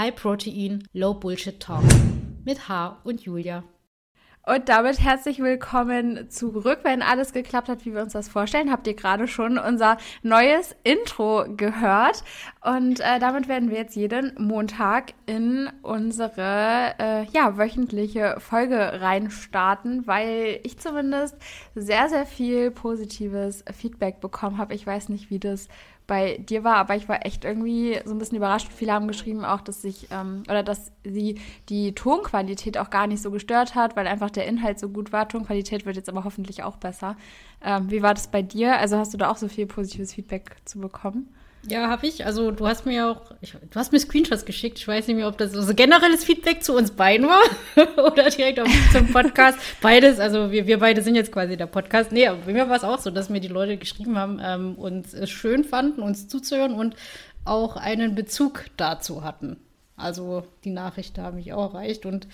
High Protein, Low Bullshit Talk mit H und Julia. Und damit herzlich willkommen zurück, wenn alles geklappt hat, wie wir uns das vorstellen. Habt ihr gerade schon unser neues Intro gehört. Und äh, damit werden wir jetzt jeden Montag in unsere äh, ja, wöchentliche Folge reinstarten, weil ich zumindest sehr, sehr viel positives Feedback bekommen habe. Ich weiß nicht, wie das bei dir war, aber ich war echt irgendwie so ein bisschen überrascht. Viele haben geschrieben auch, dass sich ähm, oder dass sie die Tonqualität auch gar nicht so gestört hat, weil einfach der Inhalt so gut war. Tonqualität wird jetzt aber hoffentlich auch besser. Ähm, wie war das bei dir? Also hast du da auch so viel positives Feedback zu bekommen? Ja, habe ich. Also du hast mir auch, ich, du hast mir Screenshots geschickt. Ich weiß nicht mehr, ob das so generelles Feedback zu uns beiden war oder direkt auf, zum Podcast. Beides, also wir, wir beide sind jetzt quasi der Podcast. Nee, aber bei mir war es auch so, dass mir die Leute geschrieben haben ähm, und es schön fanden, uns zuzuhören und auch einen Bezug dazu hatten. Also die Nachrichten haben mich auch erreicht und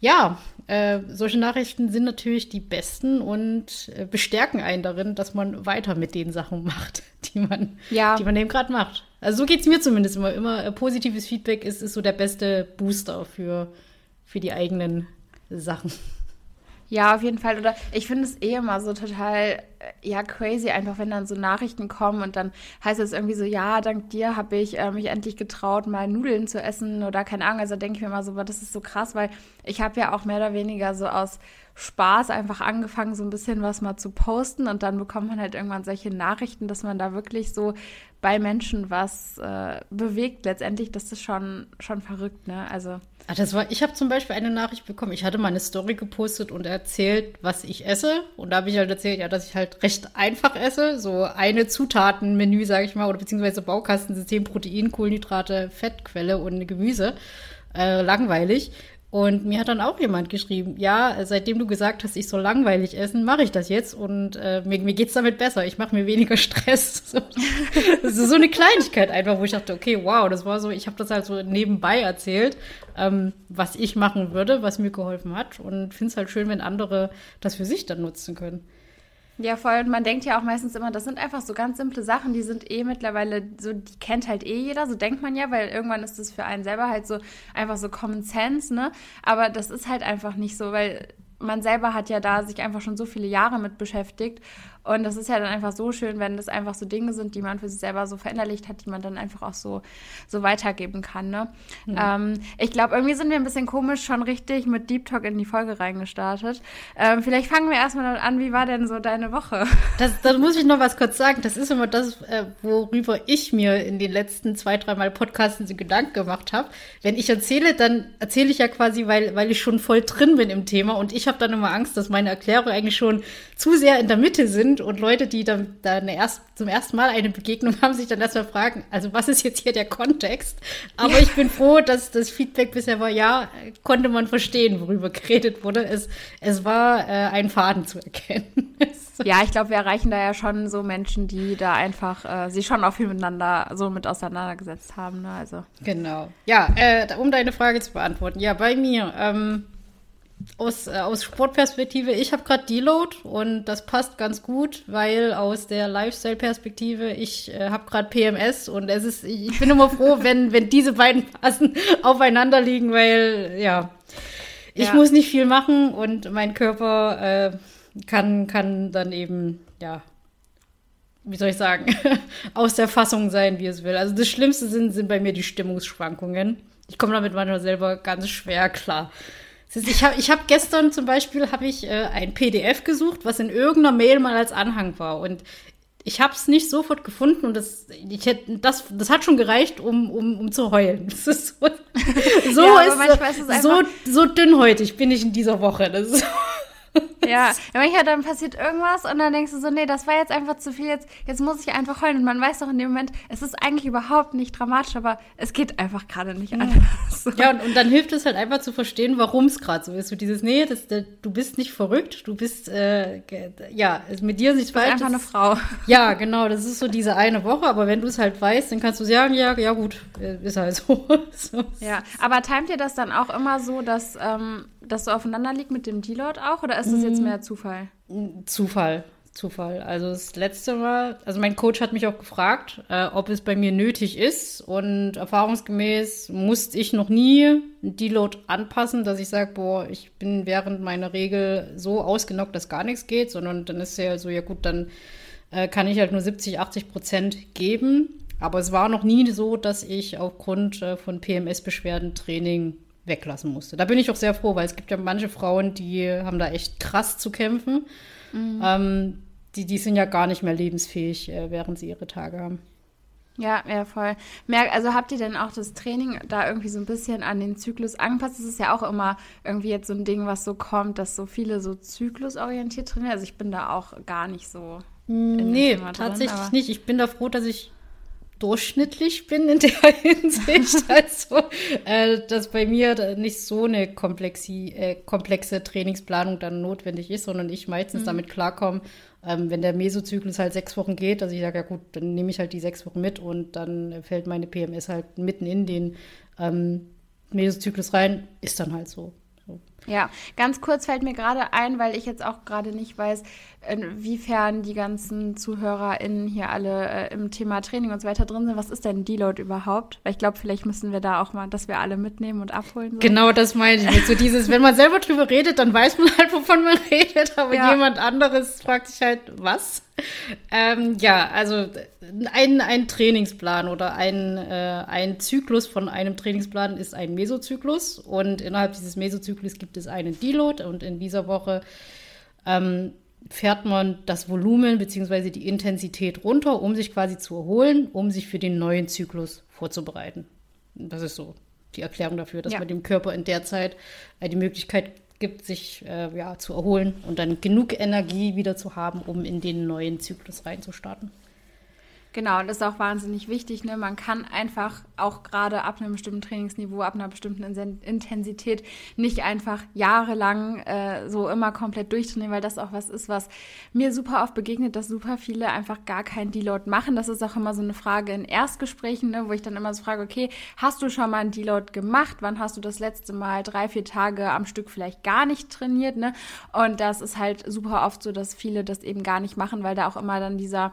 ja, äh, solche Nachrichten sind natürlich die besten und äh, bestärken einen darin, dass man weiter mit den Sachen macht, die man, ja. die man eben gerade macht. Also so geht es mir zumindest immer. Immer äh, positives Feedback ist, ist so der beste Booster für, für die eigenen Sachen. Ja, auf jeden Fall. Oder ich finde es eh immer so total, äh, ja, crazy, einfach wenn dann so Nachrichten kommen und dann heißt es irgendwie so, ja, dank dir habe ich äh, mich endlich getraut, mal Nudeln zu essen oder keine Ahnung. Also denke ich mir immer so, das ist so krass, weil ich habe ja auch mehr oder weniger so aus Spaß einfach angefangen, so ein bisschen was mal zu posten und dann bekommt man halt irgendwann solche Nachrichten, dass man da wirklich so bei Menschen was äh, bewegt. Letztendlich, das ist schon, schon verrückt, ne? Also. Ach, das war, ich habe zum Beispiel eine Nachricht bekommen. Ich hatte mal eine Story gepostet und erzählt, was ich esse. Und da habe ich halt erzählt, ja, dass ich halt recht einfach esse. So eine Zutatenmenü, sage ich mal, oder beziehungsweise Baukastensystem, Protein, Kohlenhydrate, Fettquelle und Gemüse. Äh, langweilig. Und mir hat dann auch jemand geschrieben, ja, seitdem du gesagt hast, ich soll langweilig essen, mache ich das jetzt und äh, mir, mir geht's damit besser. Ich mache mir weniger Stress. das ist so eine Kleinigkeit einfach, wo ich dachte, okay, wow, das war so, ich habe das halt so nebenbei erzählt, ähm, was ich machen würde, was mir geholfen hat und finde es halt schön, wenn andere das für sich dann nutzen können. Ja, voll. Und man denkt ja auch meistens immer, das sind einfach so ganz simple Sachen, die sind eh mittlerweile so, die kennt halt eh jeder, so denkt man ja, weil irgendwann ist das für einen selber halt so einfach so Common Sense, ne? Aber das ist halt einfach nicht so, weil man selber hat ja da sich einfach schon so viele Jahre mit beschäftigt und das ist ja dann einfach so schön, wenn das einfach so Dinge sind, die man für sich selber so verinnerlicht hat, die man dann einfach auch so, so weitergeben kann. Ne? Mhm. Ähm, ich glaube, irgendwie sind wir ein bisschen komisch schon richtig mit Deep Talk in die Folge reingestartet. Ähm, vielleicht fangen wir erstmal an, wie war denn so deine Woche? Das, da muss ich noch was kurz sagen. Das ist immer das, äh, worüber ich mir in den letzten zwei, dreimal Podcasten so Gedanken gemacht habe. Wenn ich erzähle, dann erzähle ich ja quasi, weil, weil ich schon voll drin bin im Thema und ich habe dann immer Angst, dass meine Erklärungen eigentlich schon zu sehr in der Mitte sind sind und Leute, die dann, dann erst, zum ersten Mal eine Begegnung haben, sich dann erstmal fragen, also was ist jetzt hier der Kontext? Aber ja. ich bin froh, dass das Feedback bisher war, ja, konnte man verstehen, worüber geredet wurde. Es, es war äh, ein Faden zu erkennen. ja, ich glaube, wir erreichen da ja schon so Menschen, die da einfach äh, sich schon auch viel miteinander so mit auseinandergesetzt haben. Ne? Also. Genau. Ja, äh, um deine Frage zu beantworten. Ja, bei mir. Ähm, aus, äh, aus Sportperspektive, ich habe gerade Deload und das passt ganz gut, weil aus der Lifestyle-Perspektive, ich äh, habe gerade PMS und es ist, ich bin immer froh, wenn, wenn diese beiden Phasen aufeinander liegen, weil ja, ich ja. muss nicht viel machen und mein Körper äh, kann, kann dann eben, ja, wie soll ich sagen, aus der Fassung sein, wie es will. Also das Schlimmste sind, sind bei mir die Stimmungsschwankungen. Ich komme damit manchmal selber ganz schwer klar. Ich habe ich hab gestern zum Beispiel hab ich, äh, ein PDF gesucht, was in irgendeiner Mail mal als Anhang war. Und ich habe es nicht sofort gefunden und das, ich hätte, das, das hat schon gereicht, um, um, um zu heulen. Das ist so, so, ja, ist, ist so, so dünnhäutig bin ich in dieser Woche. Das ist ja, manchmal dann passiert irgendwas und dann denkst du so, nee, das war jetzt einfach zu viel, jetzt, jetzt muss ich einfach heulen. Und man weiß doch in dem Moment, es ist eigentlich überhaupt nicht dramatisch, aber es geht einfach gerade nicht anders. So. Ja, und, und, dann hilft es halt einfach zu verstehen, warum es gerade so ist. So dieses, nee, das, das, du bist nicht verrückt, du bist, äh, ja, mit dir nicht falsch. einfach eine Frau. Ja, genau, das ist so diese eine Woche, aber wenn du es halt weißt, dann kannst du sagen, ja, ja gut, äh, ist halt so. so. Ja, aber timet ihr das dann auch immer so, dass, ähm, das so aufeinander liegt mit dem Deload auch, oder ist das jetzt mm. mehr Zufall? Zufall. Zufall. Also das letzte Mal, also mein Coach hat mich auch gefragt, äh, ob es bei mir nötig ist. Und erfahrungsgemäß musste ich noch nie einen Deload anpassen, dass ich sage, boah, ich bin während meiner Regel so ausgenockt, dass gar nichts geht, sondern dann ist ja so, ja gut, dann äh, kann ich halt nur 70, 80 Prozent geben. Aber es war noch nie so, dass ich aufgrund äh, von PMS-Beschwerden Training weglassen musste. Da bin ich auch sehr froh, weil es gibt ja manche Frauen, die haben da echt krass zu kämpfen. Mhm. Ähm, die, die sind ja gar nicht mehr lebensfähig, äh, während sie ihre Tage haben. Ja, ja, voll. Merk, also habt ihr denn auch das Training da irgendwie so ein bisschen an den Zyklus angepasst? Das ist ja auch immer irgendwie jetzt so ein Ding, was so kommt, dass so viele so zyklusorientiert trainieren. Also ich bin da auch gar nicht so. Nee, tatsächlich drin, nicht. Ich bin da froh, dass ich durchschnittlich bin in der Hinsicht. also, äh, dass bei mir nicht so eine komplexi, äh, komplexe Trainingsplanung dann notwendig ist, sondern ich meistens mhm. damit klarkomme, ähm, wenn der Mesozyklus halt sechs Wochen geht, also ich sage, ja gut, dann nehme ich halt die sechs Wochen mit und dann fällt meine PMS halt mitten in den ähm, Mesozyklus rein, ist dann halt so. Ja, ganz kurz fällt mir gerade ein, weil ich jetzt auch gerade nicht weiß, inwiefern die ganzen ZuhörerInnen hier alle äh, im Thema Training und so weiter drin sind. Was ist denn Deload überhaupt? Weil ich glaube, vielleicht müssen wir da auch mal, dass wir alle mitnehmen und abholen. So. Genau, das meine ich. So dieses, wenn man selber drüber redet, dann weiß man halt, wovon man redet, aber ja. jemand anderes fragt sich halt, was? Ähm, ja, also ein, ein Trainingsplan oder ein, äh, ein Zyklus von einem Trainingsplan ist ein Mesozyklus und innerhalb dieses Mesozyklus gibt es einen Deload und in dieser Woche ähm, fährt man das Volumen bzw. die Intensität runter, um sich quasi zu erholen, um sich für den neuen Zyklus vorzubereiten. Das ist so die Erklärung dafür, dass ja. man dem Körper in der Zeit äh, die Möglichkeit gibt, sich äh, ja, zu erholen und dann genug Energie wieder zu haben, um in den neuen Zyklus reinzustarten. Genau, das ist auch wahnsinnig wichtig. Ne? Man kann einfach auch gerade ab einem bestimmten Trainingsniveau, ab einer bestimmten Intensität nicht einfach jahrelang äh, so immer komplett durchtrainieren, weil das auch was ist, was mir super oft begegnet, dass super viele einfach gar keinen Deload machen. Das ist auch immer so eine Frage in Erstgesprächen, ne? wo ich dann immer so frage, okay, hast du schon mal einen Deload gemacht? Wann hast du das letzte Mal drei, vier Tage am Stück vielleicht gar nicht trainiert? Ne? Und das ist halt super oft so, dass viele das eben gar nicht machen, weil da auch immer dann dieser,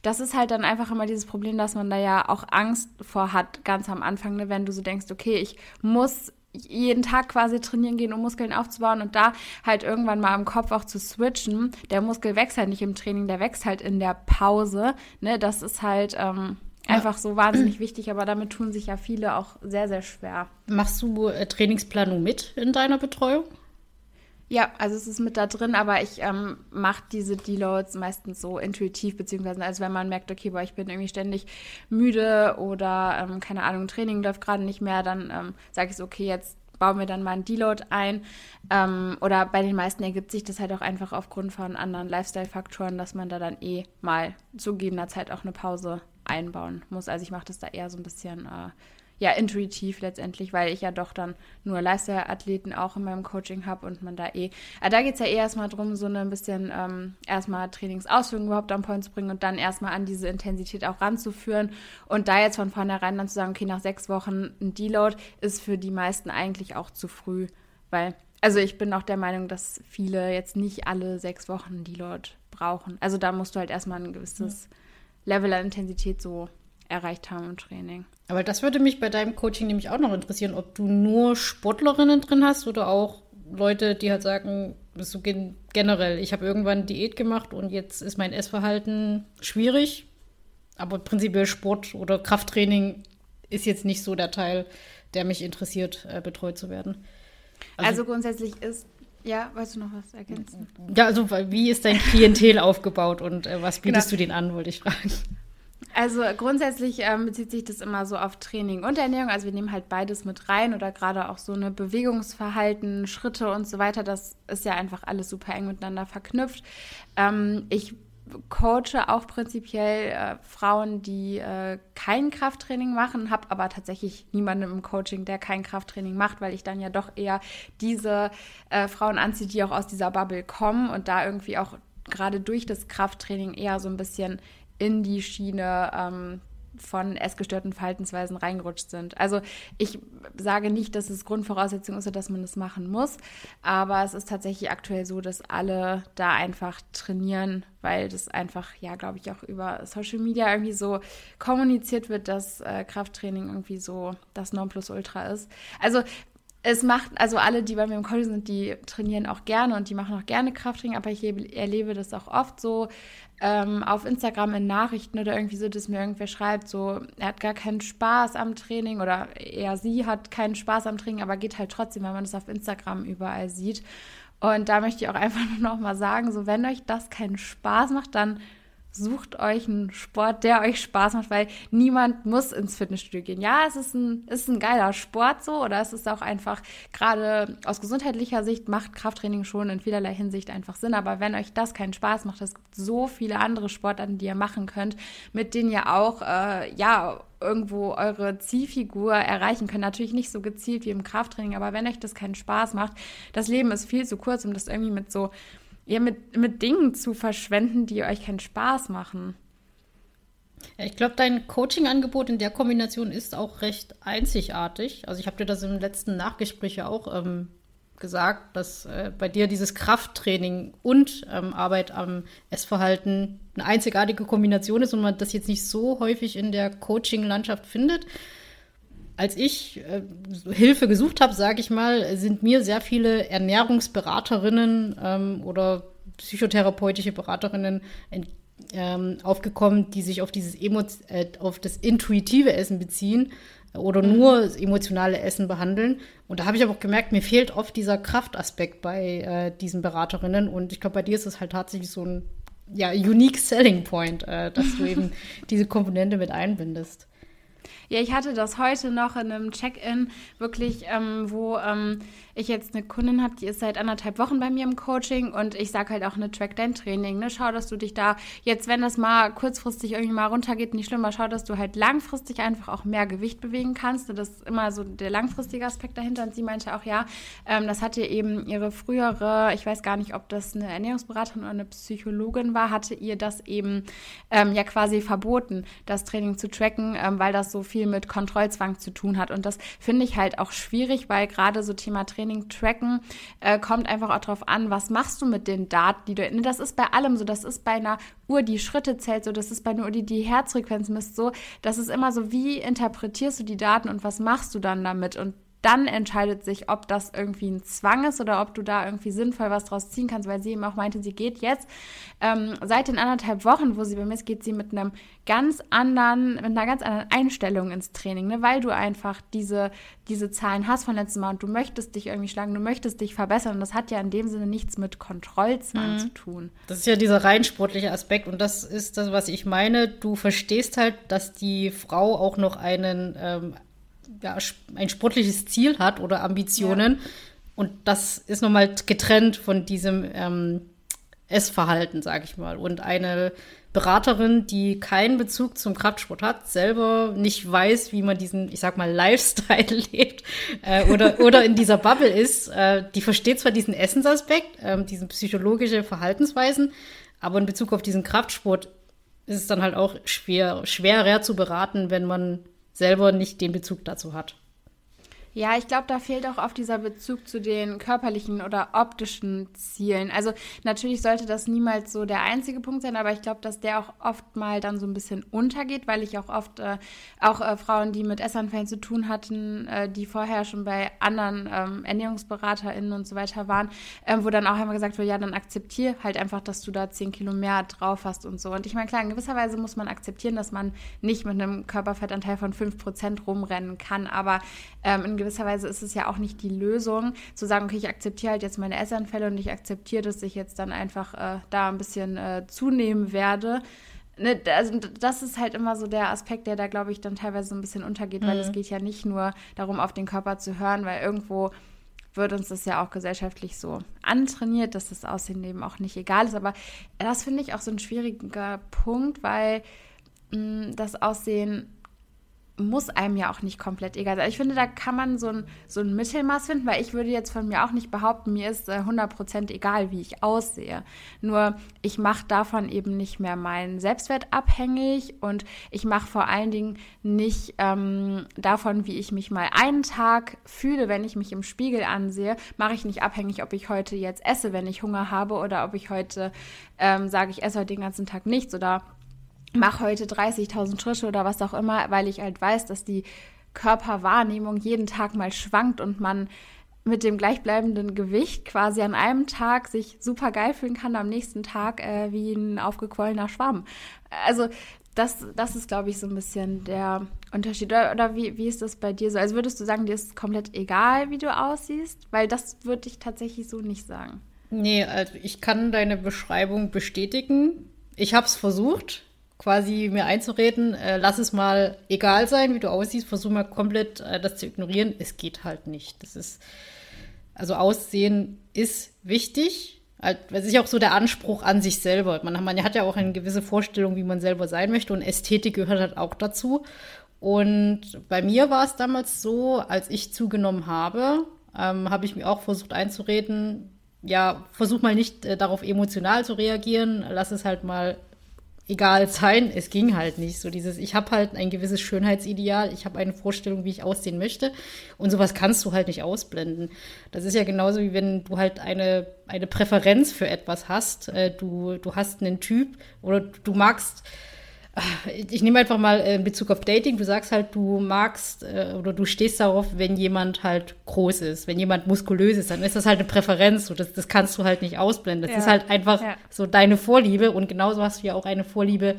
das ist halt dann einfach einfach immer dieses Problem, dass man da ja auch Angst vor hat, ganz am Anfang, ne? wenn du so denkst, okay, ich muss jeden Tag quasi trainieren gehen, um Muskeln aufzubauen und da halt irgendwann mal im Kopf auch zu switchen. Der Muskel wächst halt nicht im Training, der wächst halt in der Pause. Ne? Das ist halt ähm, ja. einfach so wahnsinnig wichtig, aber damit tun sich ja viele auch sehr, sehr schwer. Machst du äh, Trainingsplanung mit in deiner Betreuung? Ja, also es ist mit da drin, aber ich ähm, mache diese Deloads meistens so intuitiv, beziehungsweise als wenn man merkt, okay, boah, ich bin irgendwie ständig müde oder ähm, keine Ahnung, Training läuft gerade nicht mehr, dann ähm, sage ich so, okay, jetzt bauen wir dann mal einen Deload ein. Ähm, oder bei den meisten ergibt sich das halt auch einfach aufgrund von anderen Lifestyle-Faktoren, dass man da dann eh mal zu gegebener Zeit auch eine Pause einbauen muss. Also ich mache das da eher so ein bisschen äh, ja intuitiv letztendlich, weil ich ja doch dann nur Lifestyle-Athleten auch in meinem Coaching habe und man da eh, äh, da geht es ja eh erstmal darum, so ein bisschen ähm, erstmal Trainingsausführungen überhaupt am Point zu bringen und dann erstmal an diese Intensität auch ranzuführen und da jetzt von vornherein dann zu sagen, okay, nach sechs Wochen ein Deload ist für die meisten eigentlich auch zu früh, weil, also ich bin auch der Meinung, dass viele jetzt nicht alle sechs Wochen Deload brauchen. Also da musst du halt erstmal ein gewisses ja. Level an Intensität so erreicht haben im Training. Aber das würde mich bei deinem Coaching nämlich auch noch interessieren, ob du nur Sportlerinnen drin hast oder auch Leute, die halt sagen, so generell, ich habe irgendwann Diät gemacht und jetzt ist mein Essverhalten schwierig, aber prinzipiell Sport oder Krafttraining ist jetzt nicht so der Teil, der mich interessiert, äh, betreut zu werden. Also, also grundsätzlich ist ja, weißt du noch was ergänzen? Ja, also wie ist dein Klientel aufgebaut und äh, was bietest genau. du denen an, wollte ich fragen. Also grundsätzlich ähm, bezieht sich das immer so auf Training und Ernährung. Also wir nehmen halt beides mit rein oder gerade auch so eine Bewegungsverhalten, Schritte und so weiter. Das ist ja einfach alles super eng miteinander verknüpft. Ähm, ich coache auch prinzipiell äh, Frauen, die äh, kein Krafttraining machen, habe aber tatsächlich niemanden im Coaching, der kein Krafttraining macht, weil ich dann ja doch eher diese äh, Frauen anziehe, die auch aus dieser Bubble kommen und da irgendwie auch gerade durch das Krafttraining eher so ein bisschen in die Schiene ähm, von essgestörten Verhaltensweisen reingerutscht sind. Also ich sage nicht, dass es Grundvoraussetzung ist, dass man das machen muss, aber es ist tatsächlich aktuell so, dass alle da einfach trainieren, weil das einfach, ja, glaube ich, auch über Social Media irgendwie so kommuniziert wird, dass äh, Krafttraining irgendwie so das Nonplusultra ist. Also es macht, also alle, die bei mir im College sind, die trainieren auch gerne und die machen auch gerne Krafttraining, aber ich erlebe das auch oft so ähm, auf Instagram in Nachrichten oder irgendwie so, dass mir irgendwer schreibt, so, er hat gar keinen Spaß am Training oder eher sie hat keinen Spaß am Training, aber geht halt trotzdem, weil man das auf Instagram überall sieht. Und da möchte ich auch einfach nur noch mal sagen, so, wenn euch das keinen Spaß macht, dann sucht euch einen Sport, der euch Spaß macht, weil niemand muss ins Fitnessstudio gehen. Ja, es ist ein, ist ein geiler Sport so oder es ist auch einfach gerade aus gesundheitlicher Sicht macht Krafttraining schon in vielerlei Hinsicht einfach Sinn. Aber wenn euch das keinen Spaß macht, es gibt so viele andere Sportarten, die ihr machen könnt, mit denen ihr auch, äh, ja, irgendwo eure Zielfigur erreichen könnt. Natürlich nicht so gezielt wie im Krafttraining, aber wenn euch das keinen Spaß macht, das Leben ist viel zu kurz, um das irgendwie mit so ja, mit, mit Dingen zu verschwenden, die euch keinen Spaß machen. Ich glaube, dein Coaching-Angebot in der Kombination ist auch recht einzigartig. Also ich habe dir das im letzten Nachgespräch ja auch ähm, gesagt, dass äh, bei dir dieses Krafttraining und ähm, Arbeit am Essverhalten eine einzigartige Kombination ist und man das jetzt nicht so häufig in der Coaching-Landschaft findet als ich äh, Hilfe gesucht habe, sage ich mal, sind mir sehr viele Ernährungsberaterinnen ähm, oder psychotherapeutische Beraterinnen ähm, aufgekommen, die sich auf dieses Emo äh, auf das intuitive Essen beziehen oder mhm. nur das emotionale Essen behandeln. Und da habe ich aber auch gemerkt, mir fehlt oft dieser Kraftaspekt bei äh, diesen Beraterinnen. Und ich glaube, bei dir ist es halt tatsächlich so ein ja, unique selling point, äh, dass du eben diese Komponente mit einbindest. Ja, ich hatte das heute noch in einem Check-in, wirklich, ähm, wo ähm, ich jetzt eine Kundin habe, die ist seit anderthalb Wochen bei mir im Coaching und ich sage halt auch eine Track Dein Training. Ne? Schau, dass du dich da jetzt, wenn das mal kurzfristig irgendwie mal runtergeht, nicht schlimm, aber schau, dass du halt langfristig einfach auch mehr Gewicht bewegen kannst. Und das ist immer so der langfristige Aspekt dahinter. Und sie meinte auch, ja, ähm, das hatte eben ihre frühere, ich weiß gar nicht, ob das eine Ernährungsberaterin oder eine Psychologin war, hatte ihr das eben ähm, ja quasi verboten, das Training zu tracken, ähm, weil das so viel mit Kontrollzwang zu tun hat. Und das finde ich halt auch schwierig, weil gerade so Thema Training tracken, äh, kommt einfach auch darauf an, was machst du mit den Daten, die du. Das ist bei allem so, das ist bei einer Uhr, die Schritte zählt, so, das ist bei einer Uhr, die die Herzfrequenz misst, so. Das ist immer so, wie interpretierst du die Daten und was machst du dann damit? Und dann entscheidet sich, ob das irgendwie ein Zwang ist oder ob du da irgendwie sinnvoll was draus ziehen kannst, weil sie eben auch meinte, sie geht jetzt ähm, seit den anderthalb Wochen, wo sie bei mir ist, geht sie mit einem ganz anderen, mit einer ganz anderen Einstellung ins Training, ne? weil du einfach diese, diese Zahlen hast von letztem Mal und du möchtest dich irgendwie schlagen, du möchtest dich verbessern und das hat ja in dem Sinne nichts mit Kontrollzwang mhm. zu tun. Das ist ja dieser rein sportliche Aspekt und das ist das, was ich meine. Du verstehst halt, dass die Frau auch noch einen ähm, ja, ein sportliches Ziel hat oder Ambitionen. Ja. Und das ist nochmal getrennt von diesem ähm, Essverhalten, sage ich mal. Und eine Beraterin, die keinen Bezug zum Kraftsport hat, selber nicht weiß, wie man diesen, ich sag mal, Lifestyle lebt äh, oder, oder in dieser Bubble ist, äh, die versteht zwar diesen Essensaspekt, äh, diesen psychologische Verhaltensweisen, aber in Bezug auf diesen Kraftsport ist es dann halt auch schwer, schwerer zu beraten, wenn man selber nicht den Bezug dazu hat. Ja, ich glaube, da fehlt auch oft dieser Bezug zu den körperlichen oder optischen Zielen. Also natürlich sollte das niemals so der einzige Punkt sein, aber ich glaube, dass der auch oft mal dann so ein bisschen untergeht, weil ich auch oft äh, auch äh, Frauen, die mit Essanfällen zu tun hatten, äh, die vorher schon bei anderen ähm, ErnährungsberaterInnen und so weiter waren, ähm, wo dann auch einmal gesagt wurde, ja, dann akzeptier halt einfach, dass du da zehn Kilo mehr drauf hast und so. Und ich meine, klar, in gewisser Weise muss man akzeptieren, dass man nicht mit einem Körperfettanteil von 5% rumrennen kann, aber ähm, in gewisser gewisser Weise ist es ja auch nicht die Lösung, zu sagen, okay, ich akzeptiere halt jetzt meine Essanfälle und ich akzeptiere, dass ich jetzt dann einfach äh, da ein bisschen äh, zunehmen werde. Ne, also das ist halt immer so der Aspekt, der da, glaube ich, dann teilweise so ein bisschen untergeht, mhm. weil es geht ja nicht nur darum, auf den Körper zu hören, weil irgendwo wird uns das ja auch gesellschaftlich so antrainiert, dass das Aussehen eben auch nicht egal ist. Aber das finde ich auch so ein schwieriger Punkt, weil mh, das Aussehen muss einem ja auch nicht komplett egal sein. Ich finde, da kann man so ein, so ein Mittelmaß finden, weil ich würde jetzt von mir auch nicht behaupten, mir ist äh, 100% egal, wie ich aussehe. Nur ich mache davon eben nicht mehr meinen Selbstwert abhängig und ich mache vor allen Dingen nicht ähm, davon, wie ich mich mal einen Tag fühle, wenn ich mich im Spiegel ansehe, mache ich nicht abhängig, ob ich heute jetzt esse, wenn ich Hunger habe oder ob ich heute ähm, sage, ich esse heute den ganzen Tag nichts oder mache heute 30.000 Schritte oder was auch immer, weil ich halt weiß, dass die Körperwahrnehmung jeden Tag mal schwankt und man mit dem gleichbleibenden Gewicht quasi an einem Tag sich super geil fühlen kann, am nächsten Tag äh, wie ein aufgequollener Schwamm. Also das, das ist, glaube ich, so ein bisschen der Unterschied. Oder, oder wie, wie ist das bei dir so? Also würdest du sagen, dir ist komplett egal, wie du aussiehst? Weil das würde ich tatsächlich so nicht sagen. Nee, also ich kann deine Beschreibung bestätigen. Ich habe es versucht quasi mir einzureden, äh, lass es mal egal sein, wie du aussiehst, versuch mal komplett äh, das zu ignorieren. Es geht halt nicht. Das ist, also Aussehen ist wichtig. Halt, das ist ja auch so der Anspruch an sich selber. Man, man hat ja auch eine gewisse Vorstellung, wie man selber sein möchte und Ästhetik gehört halt auch dazu. Und bei mir war es damals so, als ich zugenommen habe, ähm, habe ich mir auch versucht einzureden, ja, versuch mal nicht äh, darauf emotional zu reagieren, lass es halt mal egal sein. Es ging halt nicht. So dieses, ich habe halt ein gewisses Schönheitsideal, ich habe eine Vorstellung, wie ich aussehen möchte. Und sowas kannst du halt nicht ausblenden. Das ist ja genauso wie wenn du halt eine, eine Präferenz für etwas hast. Äh, du, du hast einen Typ oder du magst ich nehme einfach mal äh, in Bezug auf Dating, du sagst halt, du magst äh, oder du stehst darauf, wenn jemand halt groß ist, wenn jemand muskulös ist, dann ist das halt eine Präferenz, so, das, das kannst du halt nicht ausblenden. Das ja. ist halt einfach ja. so deine Vorliebe und genauso hast du ja auch eine Vorliebe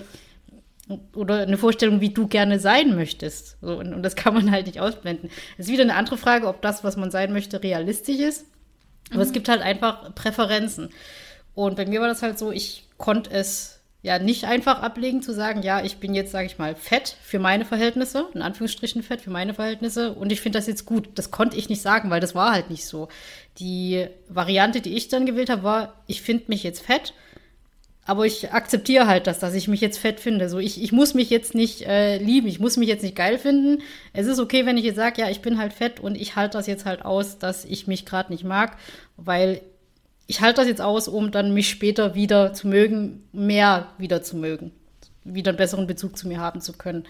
oder eine Vorstellung, wie du gerne sein möchtest. So, und, und das kann man halt nicht ausblenden. Es ist wieder eine andere Frage, ob das, was man sein möchte, realistisch ist. Aber mhm. es gibt halt einfach Präferenzen. Und bei mir war das halt so, ich konnte es ja nicht einfach ablegen zu sagen, ja, ich bin jetzt, sage ich mal, fett für meine Verhältnisse, in Anführungsstrichen fett für meine Verhältnisse und ich finde das jetzt gut. Das konnte ich nicht sagen, weil das war halt nicht so. Die Variante, die ich dann gewählt habe, war, ich finde mich jetzt fett, aber ich akzeptiere halt das, dass ich mich jetzt fett finde. So, ich, ich muss mich jetzt nicht äh, lieben, ich muss mich jetzt nicht geil finden. Es ist okay, wenn ich jetzt sage, ja, ich bin halt fett und ich halte das jetzt halt aus, dass ich mich gerade nicht mag, weil ich halte das jetzt aus, um dann mich später wieder zu mögen, mehr wieder zu mögen, wieder einen besseren Bezug zu mir haben zu können.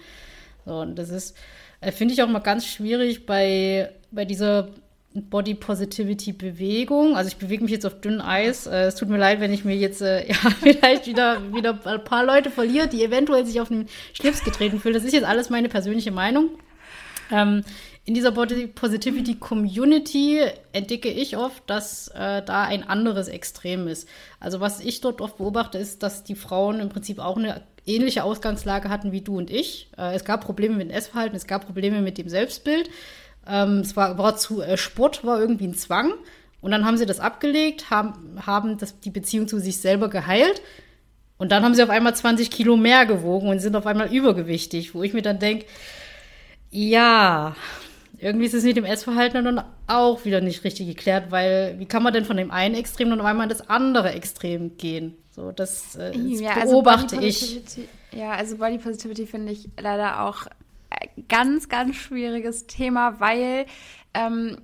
So, und das ist, äh, finde ich auch mal ganz schwierig bei, bei dieser Body Positivity Bewegung. Also ich bewege mich jetzt auf dünnem Eis. Äh, es tut mir leid, wenn ich mir jetzt äh, ja, vielleicht wieder, wieder ein paar Leute verliere, die eventuell sich auf den Schlips getreten fühlen. Das ist jetzt alles meine persönliche Meinung. Ähm, in dieser Body Positivity Community entdecke ich oft, dass äh, da ein anderes Extrem ist. Also was ich dort oft beobachte, ist, dass die Frauen im Prinzip auch eine ähnliche Ausgangslage hatten wie du und ich. Äh, es gab Probleme mit dem Essverhalten, es gab Probleme mit dem Selbstbild. Ähm, es war, war zu äh, Sport war irgendwie ein Zwang. Und dann haben sie das abgelegt, haben, haben das, die Beziehung zu sich selber geheilt. Und dann haben sie auf einmal 20 Kilo mehr gewogen und sind auf einmal übergewichtig, wo ich mir dann denke, ja, irgendwie ist es mit dem Essverhalten dann auch wieder nicht richtig geklärt, weil wie kann man denn von dem einen Extrem dann auf einmal in das andere Extrem gehen? So, das, äh, das ja, also beobachte also ich. Ja, also Body Positivity finde ich leider auch ein ganz, ganz schwieriges Thema, weil ähm,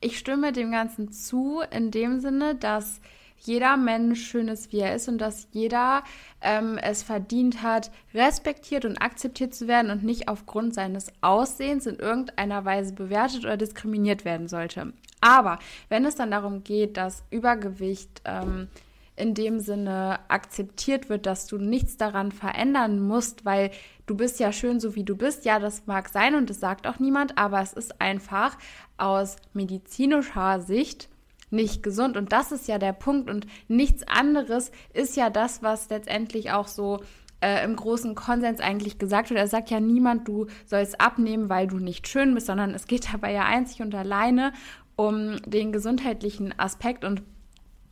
ich stimme dem Ganzen zu, in dem Sinne, dass jeder Mensch schön ist, wie er ist und dass jeder ähm, es verdient hat, respektiert und akzeptiert zu werden und nicht aufgrund seines Aussehens in irgendeiner Weise bewertet oder diskriminiert werden sollte. Aber wenn es dann darum geht, dass Übergewicht ähm, in dem Sinne akzeptiert wird, dass du nichts daran verändern musst, weil du bist ja schön so wie du bist. Ja, das mag sein und das sagt auch niemand, aber es ist einfach aus medizinischer Sicht nicht gesund. Und das ist ja der Punkt. Und nichts anderes ist ja das, was letztendlich auch so äh, im großen Konsens eigentlich gesagt wird. Er sagt ja niemand, du sollst abnehmen, weil du nicht schön bist, sondern es geht dabei ja einzig und alleine um den gesundheitlichen Aspekt und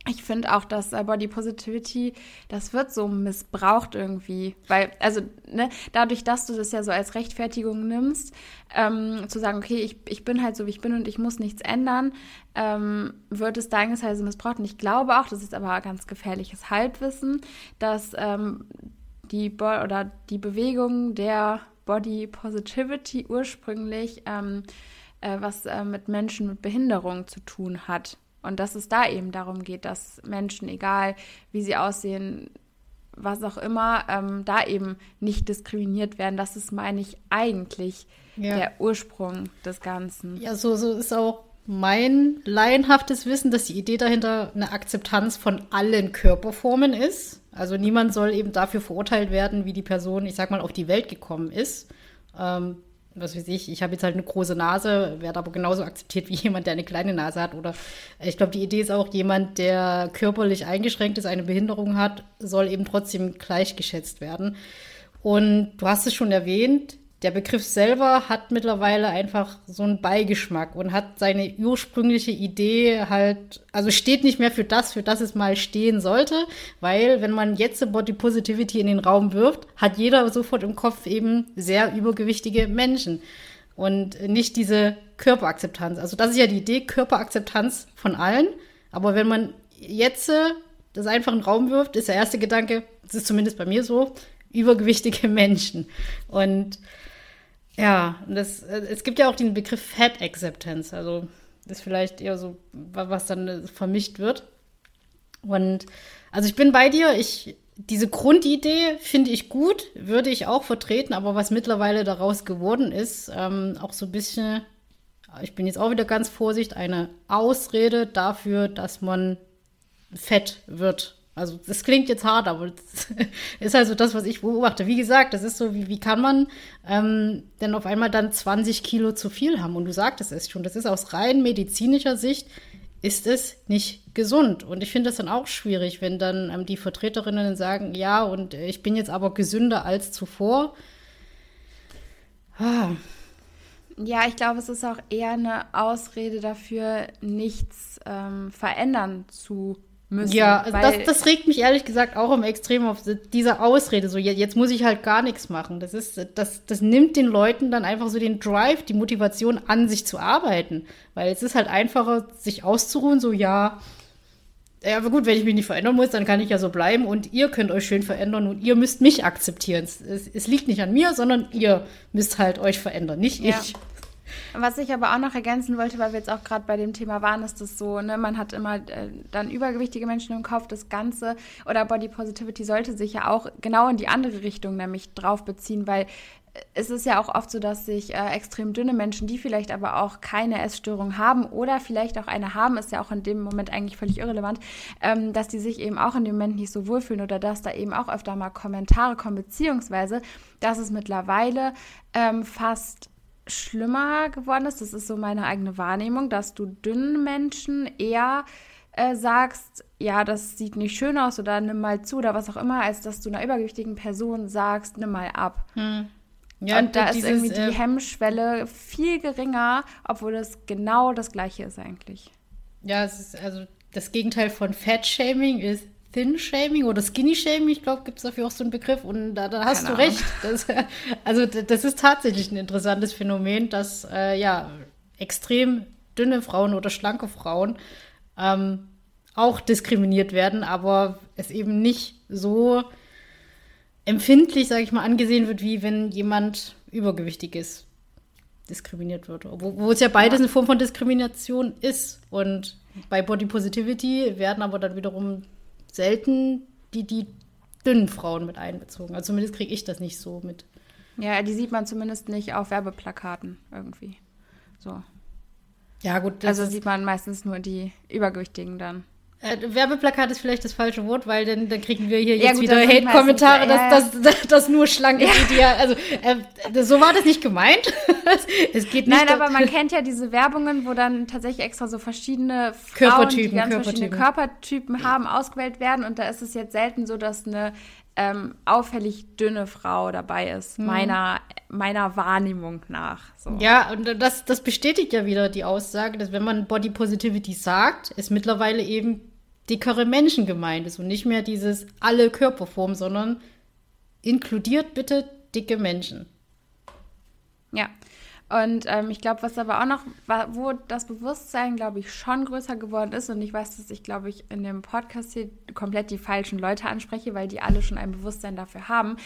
ich finde auch, dass äh, Body Positivity, das wird so missbraucht irgendwie. Weil, also, ne, dadurch, dass du das ja so als Rechtfertigung nimmst, ähm, zu sagen, okay, ich, ich bin halt so, wie ich bin und ich muss nichts ändern, ähm, wird es deinesweise missbraucht. Und ich glaube auch, das ist aber ganz gefährliches Halbwissen, dass ähm, die Bo oder die Bewegung der Body Positivity ursprünglich ähm, äh, was äh, mit Menschen mit Behinderung zu tun hat. Und dass es da eben darum geht, dass Menschen, egal wie sie aussehen, was auch immer, ähm, da eben nicht diskriminiert werden. Das ist, meine ich, eigentlich ja. der Ursprung des Ganzen. Ja, so, so ist auch mein laienhaftes Wissen, dass die Idee dahinter eine Akzeptanz von allen Körperformen ist. Also niemand soll eben dafür verurteilt werden, wie die Person, ich sag mal, auf die Welt gekommen ist. Ähm, was weiß ich, ich habe jetzt halt eine große Nase, werde aber genauso akzeptiert wie jemand, der eine kleine Nase hat. Oder ich glaube, die Idee ist auch, jemand, der körperlich eingeschränkt ist, eine Behinderung hat, soll eben trotzdem gleichgeschätzt werden. Und du hast es schon erwähnt, der Begriff selber hat mittlerweile einfach so einen Beigeschmack und hat seine ursprüngliche Idee halt, also steht nicht mehr für das, für das es mal stehen sollte, weil wenn man jetzt Body Positivity in den Raum wirft, hat jeder sofort im Kopf eben sehr übergewichtige Menschen und nicht diese Körperakzeptanz. Also das ist ja die Idee, Körperakzeptanz von allen. Aber wenn man jetzt das einfach in den Raum wirft, ist der erste Gedanke, das ist zumindest bei mir so, übergewichtige Menschen. Und ja, das, äh, es gibt ja auch den Begriff Fat Acceptance, also das ist vielleicht eher so, was dann äh, vermischt wird. Und also ich bin bei dir, ich, diese Grundidee finde ich gut, würde ich auch vertreten, aber was mittlerweile daraus geworden ist, ähm, auch so ein bisschen, ich bin jetzt auch wieder ganz vorsichtig, eine Ausrede dafür, dass man fett wird. Also das klingt jetzt hart, aber das ist also das, was ich beobachte. Wie gesagt, das ist so, wie, wie kann man ähm, denn auf einmal dann 20 Kilo zu viel haben? Und du sagtest es schon, das ist aus rein medizinischer Sicht, ist es nicht gesund. Und ich finde das dann auch schwierig, wenn dann ähm, die Vertreterinnen sagen, ja, und ich bin jetzt aber gesünder als zuvor. Ah. Ja, ich glaube, es ist auch eher eine Ausrede dafür, nichts ähm, verändern zu müssen. Ja, also das, das regt mich ehrlich gesagt auch im Extrem auf diese Ausrede. So, jetzt muss ich halt gar nichts machen. Das ist, das, das nimmt den Leuten dann einfach so den Drive, die Motivation an, sich zu arbeiten. Weil es ist halt einfacher, sich auszuruhen, so, ja, ja, aber gut, wenn ich mich nicht verändern muss, dann kann ich ja so bleiben und ihr könnt euch schön verändern und ihr müsst mich akzeptieren. Es, es liegt nicht an mir, sondern ihr müsst halt euch verändern, nicht ja. ich. Was ich aber auch noch ergänzen wollte, weil wir jetzt auch gerade bei dem Thema waren, ist das so, ne, man hat immer äh, dann übergewichtige Menschen im Kopf, das Ganze oder Body Positivity sollte sich ja auch genau in die andere Richtung nämlich drauf beziehen, weil es ist ja auch oft so, dass sich äh, extrem dünne Menschen, die vielleicht aber auch keine Essstörung haben oder vielleicht auch eine haben, ist ja auch in dem Moment eigentlich völlig irrelevant, ähm, dass die sich eben auch in dem Moment nicht so wohlfühlen oder dass da eben auch öfter mal Kommentare kommen, beziehungsweise dass es mittlerweile ähm, fast schlimmer geworden ist, das ist so meine eigene Wahrnehmung, dass du dünnen Menschen eher äh, sagst, ja, das sieht nicht schön aus oder nimm mal zu oder was auch immer, als dass du einer übergewichtigen Person sagst, nimm mal ab. Hm. Ja, und da ist dieses, irgendwie die äh, Hemmschwelle viel geringer, obwohl es genau das Gleiche ist eigentlich. Ja, es ist also das Gegenteil von Fat-Shaming ist Thin-Shaming oder Skinny-Shaming, ich glaube, gibt es dafür auch so einen Begriff und da, da hast Keine du recht. Das, also das ist tatsächlich ein interessantes Phänomen, dass äh, ja extrem dünne Frauen oder schlanke Frauen ähm, auch diskriminiert werden, aber es eben nicht so empfindlich, sage ich mal, angesehen wird, wie wenn jemand übergewichtig ist, diskriminiert wird. Wo, wo es ja beides ja. eine Form von Diskrimination ist. Und bei Body Positivity werden aber dann wiederum selten die, die dünnen Frauen mit einbezogen. Also zumindest kriege ich das nicht so mit. Ja, die sieht man zumindest nicht auf Werbeplakaten irgendwie. So. Ja, gut. also sieht man meistens nur die Übergewichtigen dann. Äh, Werbeplakat ist vielleicht das falsche Wort, weil dann, dann kriegen wir hier ja, jetzt gut, wieder Hate-Kommentare, dass, dass, dass, dass nur schlanke ja. Ideal. Also äh, so war das nicht gemeint. es geht nicht. Nein, aber man kennt ja diese Werbungen, wo dann tatsächlich extra so verschiedene Frauen, Körpertypen, die ganz Körpertypen. verschiedene Körpertypen haben, ausgewählt werden. Und da ist es jetzt selten so, dass eine ähm, auffällig dünne Frau dabei ist, hm. meiner, meiner Wahrnehmung nach. So. Ja, und das, das bestätigt ja wieder die Aussage, dass wenn man Body Positivity sagt, ist mittlerweile eben dickere Menschen gemeint ist und nicht mehr dieses alle Körperformen, sondern inkludiert bitte dicke Menschen. Und ähm, ich glaube, was aber auch noch, wo das Bewusstsein, glaube ich, schon größer geworden ist, und ich weiß, dass ich, glaube ich, in dem Podcast hier komplett die falschen Leute anspreche, weil die alle schon ein Bewusstsein dafür haben,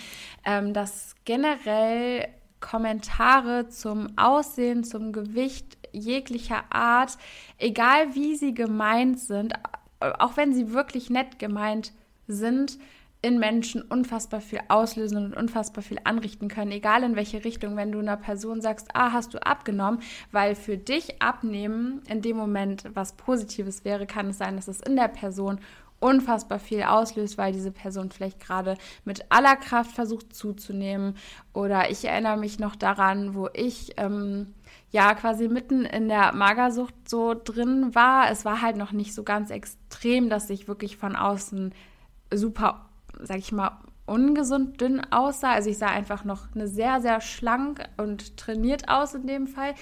ähm, dass generell Kommentare zum Aussehen, zum Gewicht jeglicher Art, egal wie sie gemeint sind, auch wenn sie wirklich nett gemeint sind, in Menschen unfassbar viel auslösen und unfassbar viel anrichten können, egal in welche Richtung. Wenn du einer Person sagst, ah, hast du abgenommen, weil für dich abnehmen in dem Moment was Positives wäre, kann es sein, dass es in der Person unfassbar viel auslöst, weil diese Person vielleicht gerade mit aller Kraft versucht zuzunehmen. Oder ich erinnere mich noch daran, wo ich ähm, ja quasi mitten in der Magersucht so drin war. Es war halt noch nicht so ganz extrem, dass ich wirklich von außen super, sag ich mal, ungesund dünn aussah. Also ich sah einfach noch eine sehr, sehr schlank und trainiert aus in dem Fall.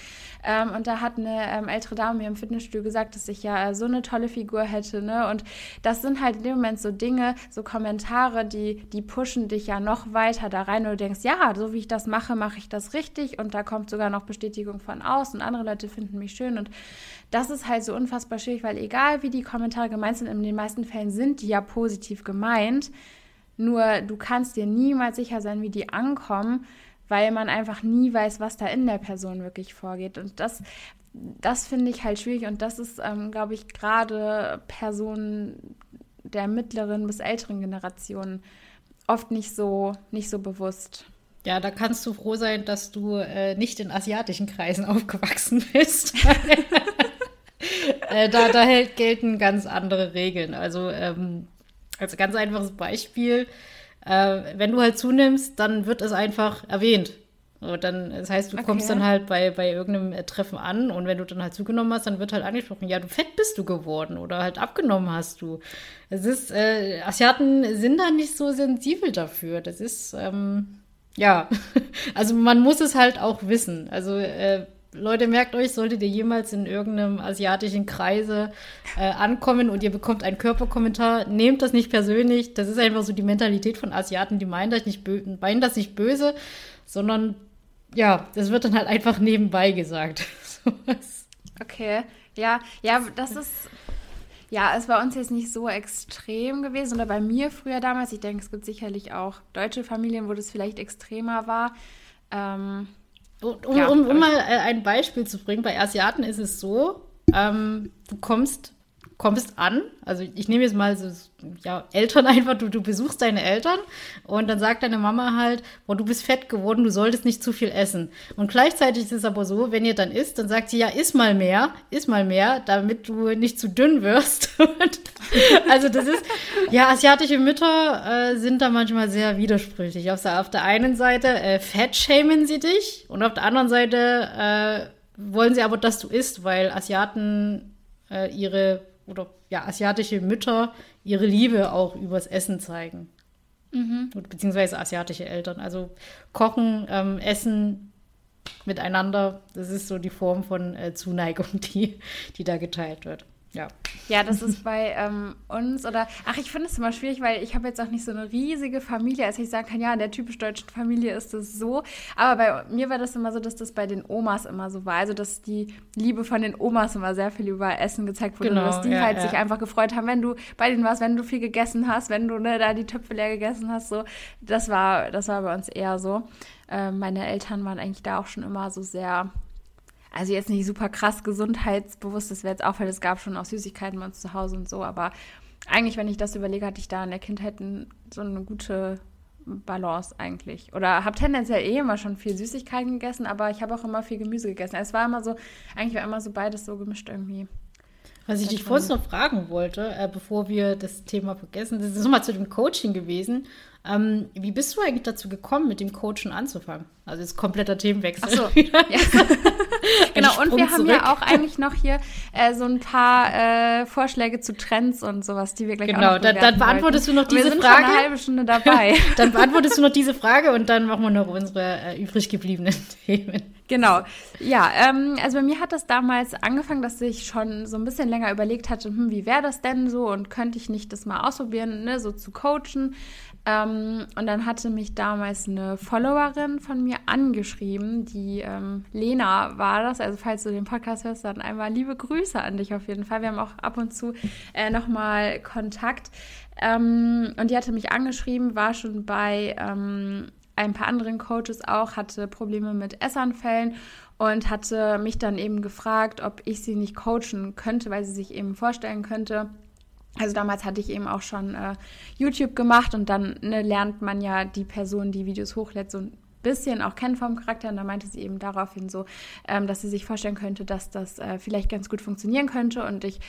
Ähm, und da hat eine ähm, ältere Dame mir im Fitnessstudio gesagt, dass ich ja so eine tolle Figur hätte. Ne? Und das sind halt in dem Moment so Dinge, so Kommentare, die, die pushen dich ja noch weiter da rein. Und du denkst, ja, so wie ich das mache, mache ich das richtig. Und da kommt sogar noch Bestätigung von außen. Und andere Leute finden mich schön. Und das ist halt so unfassbar schwierig, weil egal wie die Kommentare gemeint sind, in den meisten Fällen sind die ja positiv gemeint nur du kannst dir niemals sicher sein, wie die ankommen, weil man einfach nie weiß, was da in der Person wirklich vorgeht. Und das, das finde ich halt schwierig. Und das ist, ähm, glaube ich, gerade Personen der mittleren bis älteren Generation oft nicht so, nicht so bewusst. Ja, da kannst du froh sein, dass du äh, nicht in asiatischen Kreisen aufgewachsen bist. äh, da, da gelten ganz andere Regeln. Also ähm, als ganz einfaches Beispiel, äh, wenn du halt zunimmst, dann wird es einfach erwähnt. So, dann, das heißt, du okay. kommst dann halt bei, bei irgendeinem äh, Treffen an und wenn du dann halt zugenommen hast, dann wird halt angesprochen, ja, du fett bist du geworden oder halt abgenommen hast du. Es ist, äh, Asiaten sind da nicht so sensibel dafür. Das ist, ähm, ja, also man muss es halt auch wissen. Also äh, Leute, merkt euch, solltet ihr jemals in irgendeinem asiatischen Kreise äh, ankommen und ihr bekommt einen Körperkommentar, nehmt das nicht persönlich. Das ist einfach so die Mentalität von Asiaten, die meinen das nicht, meinen das nicht böse, sondern ja, das wird dann halt einfach nebenbei gesagt. okay, ja, ja, das ist. Ja, es war uns jetzt nicht so extrem gewesen oder bei mir früher damals. Ich denke, es gibt sicherlich auch deutsche Familien, wo das vielleicht extremer war. Ähm, um, ja, um, um mal äh, ein Beispiel zu bringen, bei Asiaten ist es so, ähm, du kommst kommst an, also ich nehme jetzt mal so, ja, Eltern einfach, du, du besuchst deine Eltern und dann sagt deine Mama halt, boah, du bist fett geworden, du solltest nicht zu viel essen. Und gleichzeitig ist es aber so, wenn ihr dann isst, dann sagt sie, ja, iss mal mehr, iss mal mehr, damit du nicht zu dünn wirst. also das ist, ja, asiatische Mütter äh, sind da manchmal sehr widersprüchlich. Auf der, auf der einen Seite äh, fett schämen sie dich und auf der anderen Seite äh, wollen sie aber, dass du isst, weil Asiaten äh, ihre oder ja, asiatische Mütter ihre Liebe auch übers Essen zeigen. Mhm. Beziehungsweise asiatische Eltern. Also kochen, ähm, essen miteinander, das ist so die Form von äh, Zuneigung, die, die da geteilt wird. Ja. Ja, das ist bei ähm, uns oder ach, ich finde es immer schwierig, weil ich habe jetzt auch nicht so eine riesige Familie, als ich sagen kann, ja, in der typisch deutschen Familie ist das so. Aber bei mir war das immer so, dass das bei den Omas immer so war. Also, dass die Liebe von den Omas immer sehr viel über Essen gezeigt wurde. Genau, dass die ja, halt ja. sich einfach gefreut haben, wenn du bei denen warst, wenn du viel gegessen hast, wenn du ne, da die Töpfe leer gegessen hast. So, das war, das war bei uns eher so. Äh, meine Eltern waren eigentlich da auch schon immer so sehr also jetzt nicht super krass gesundheitsbewusst, das wäre jetzt auch, weil es gab schon auch Süßigkeiten bei uns zu Hause und so, aber eigentlich, wenn ich das überlege, hatte ich da in der Kindheit so eine gute Balance eigentlich. Oder habe tendenziell eh immer schon viel Süßigkeiten gegessen, aber ich habe auch immer viel Gemüse gegessen. Es war immer so, eigentlich war immer so beides so gemischt irgendwie. Was ich dich vorhin noch fragen wollte, äh, bevor wir das Thema vergessen, das ist nochmal zu dem Coaching gewesen. Ähm, wie bist du eigentlich dazu gekommen, mit dem Coachen anzufangen? Also jetzt kompletter Themenwechsel. Ach so, ja. genau, und wir haben ja auch eigentlich noch hier äh, so ein paar äh, Vorschläge zu Trends und sowas, die wir gleich genau, Genau, dann, dann beantwortest wollten. du noch diese wir sind Frage. Schon eine halbe Stunde dabei. dann beantwortest du noch diese Frage und dann machen wir noch unsere äh, übrig gebliebenen Themen. Genau. Ja, ähm, also bei mir hat das damals angefangen, dass ich schon so ein bisschen länger überlegt hatte, hm, wie wäre das denn so und könnte ich nicht das mal ausprobieren, ne, so zu coachen. Ähm, und dann hatte mich damals eine Followerin von mir angeschrieben, die ähm, Lena war das. Also falls du den Podcast hörst, dann einmal liebe Grüße an dich auf jeden Fall. Wir haben auch ab und zu äh, nochmal Kontakt. Ähm, und die hatte mich angeschrieben, war schon bei ähm, ein paar anderen Coaches auch, hatte Probleme mit Essanfällen und hatte mich dann eben gefragt, ob ich sie nicht coachen könnte, weil sie sich eben vorstellen könnte. Also damals hatte ich eben auch schon äh, YouTube gemacht und dann ne, lernt man ja die Person, die Videos hochlädt, so ein bisschen auch kennen vom Charakter. Und da meinte sie eben daraufhin so, ähm, dass sie sich vorstellen könnte, dass das äh, vielleicht ganz gut funktionieren könnte. Und ich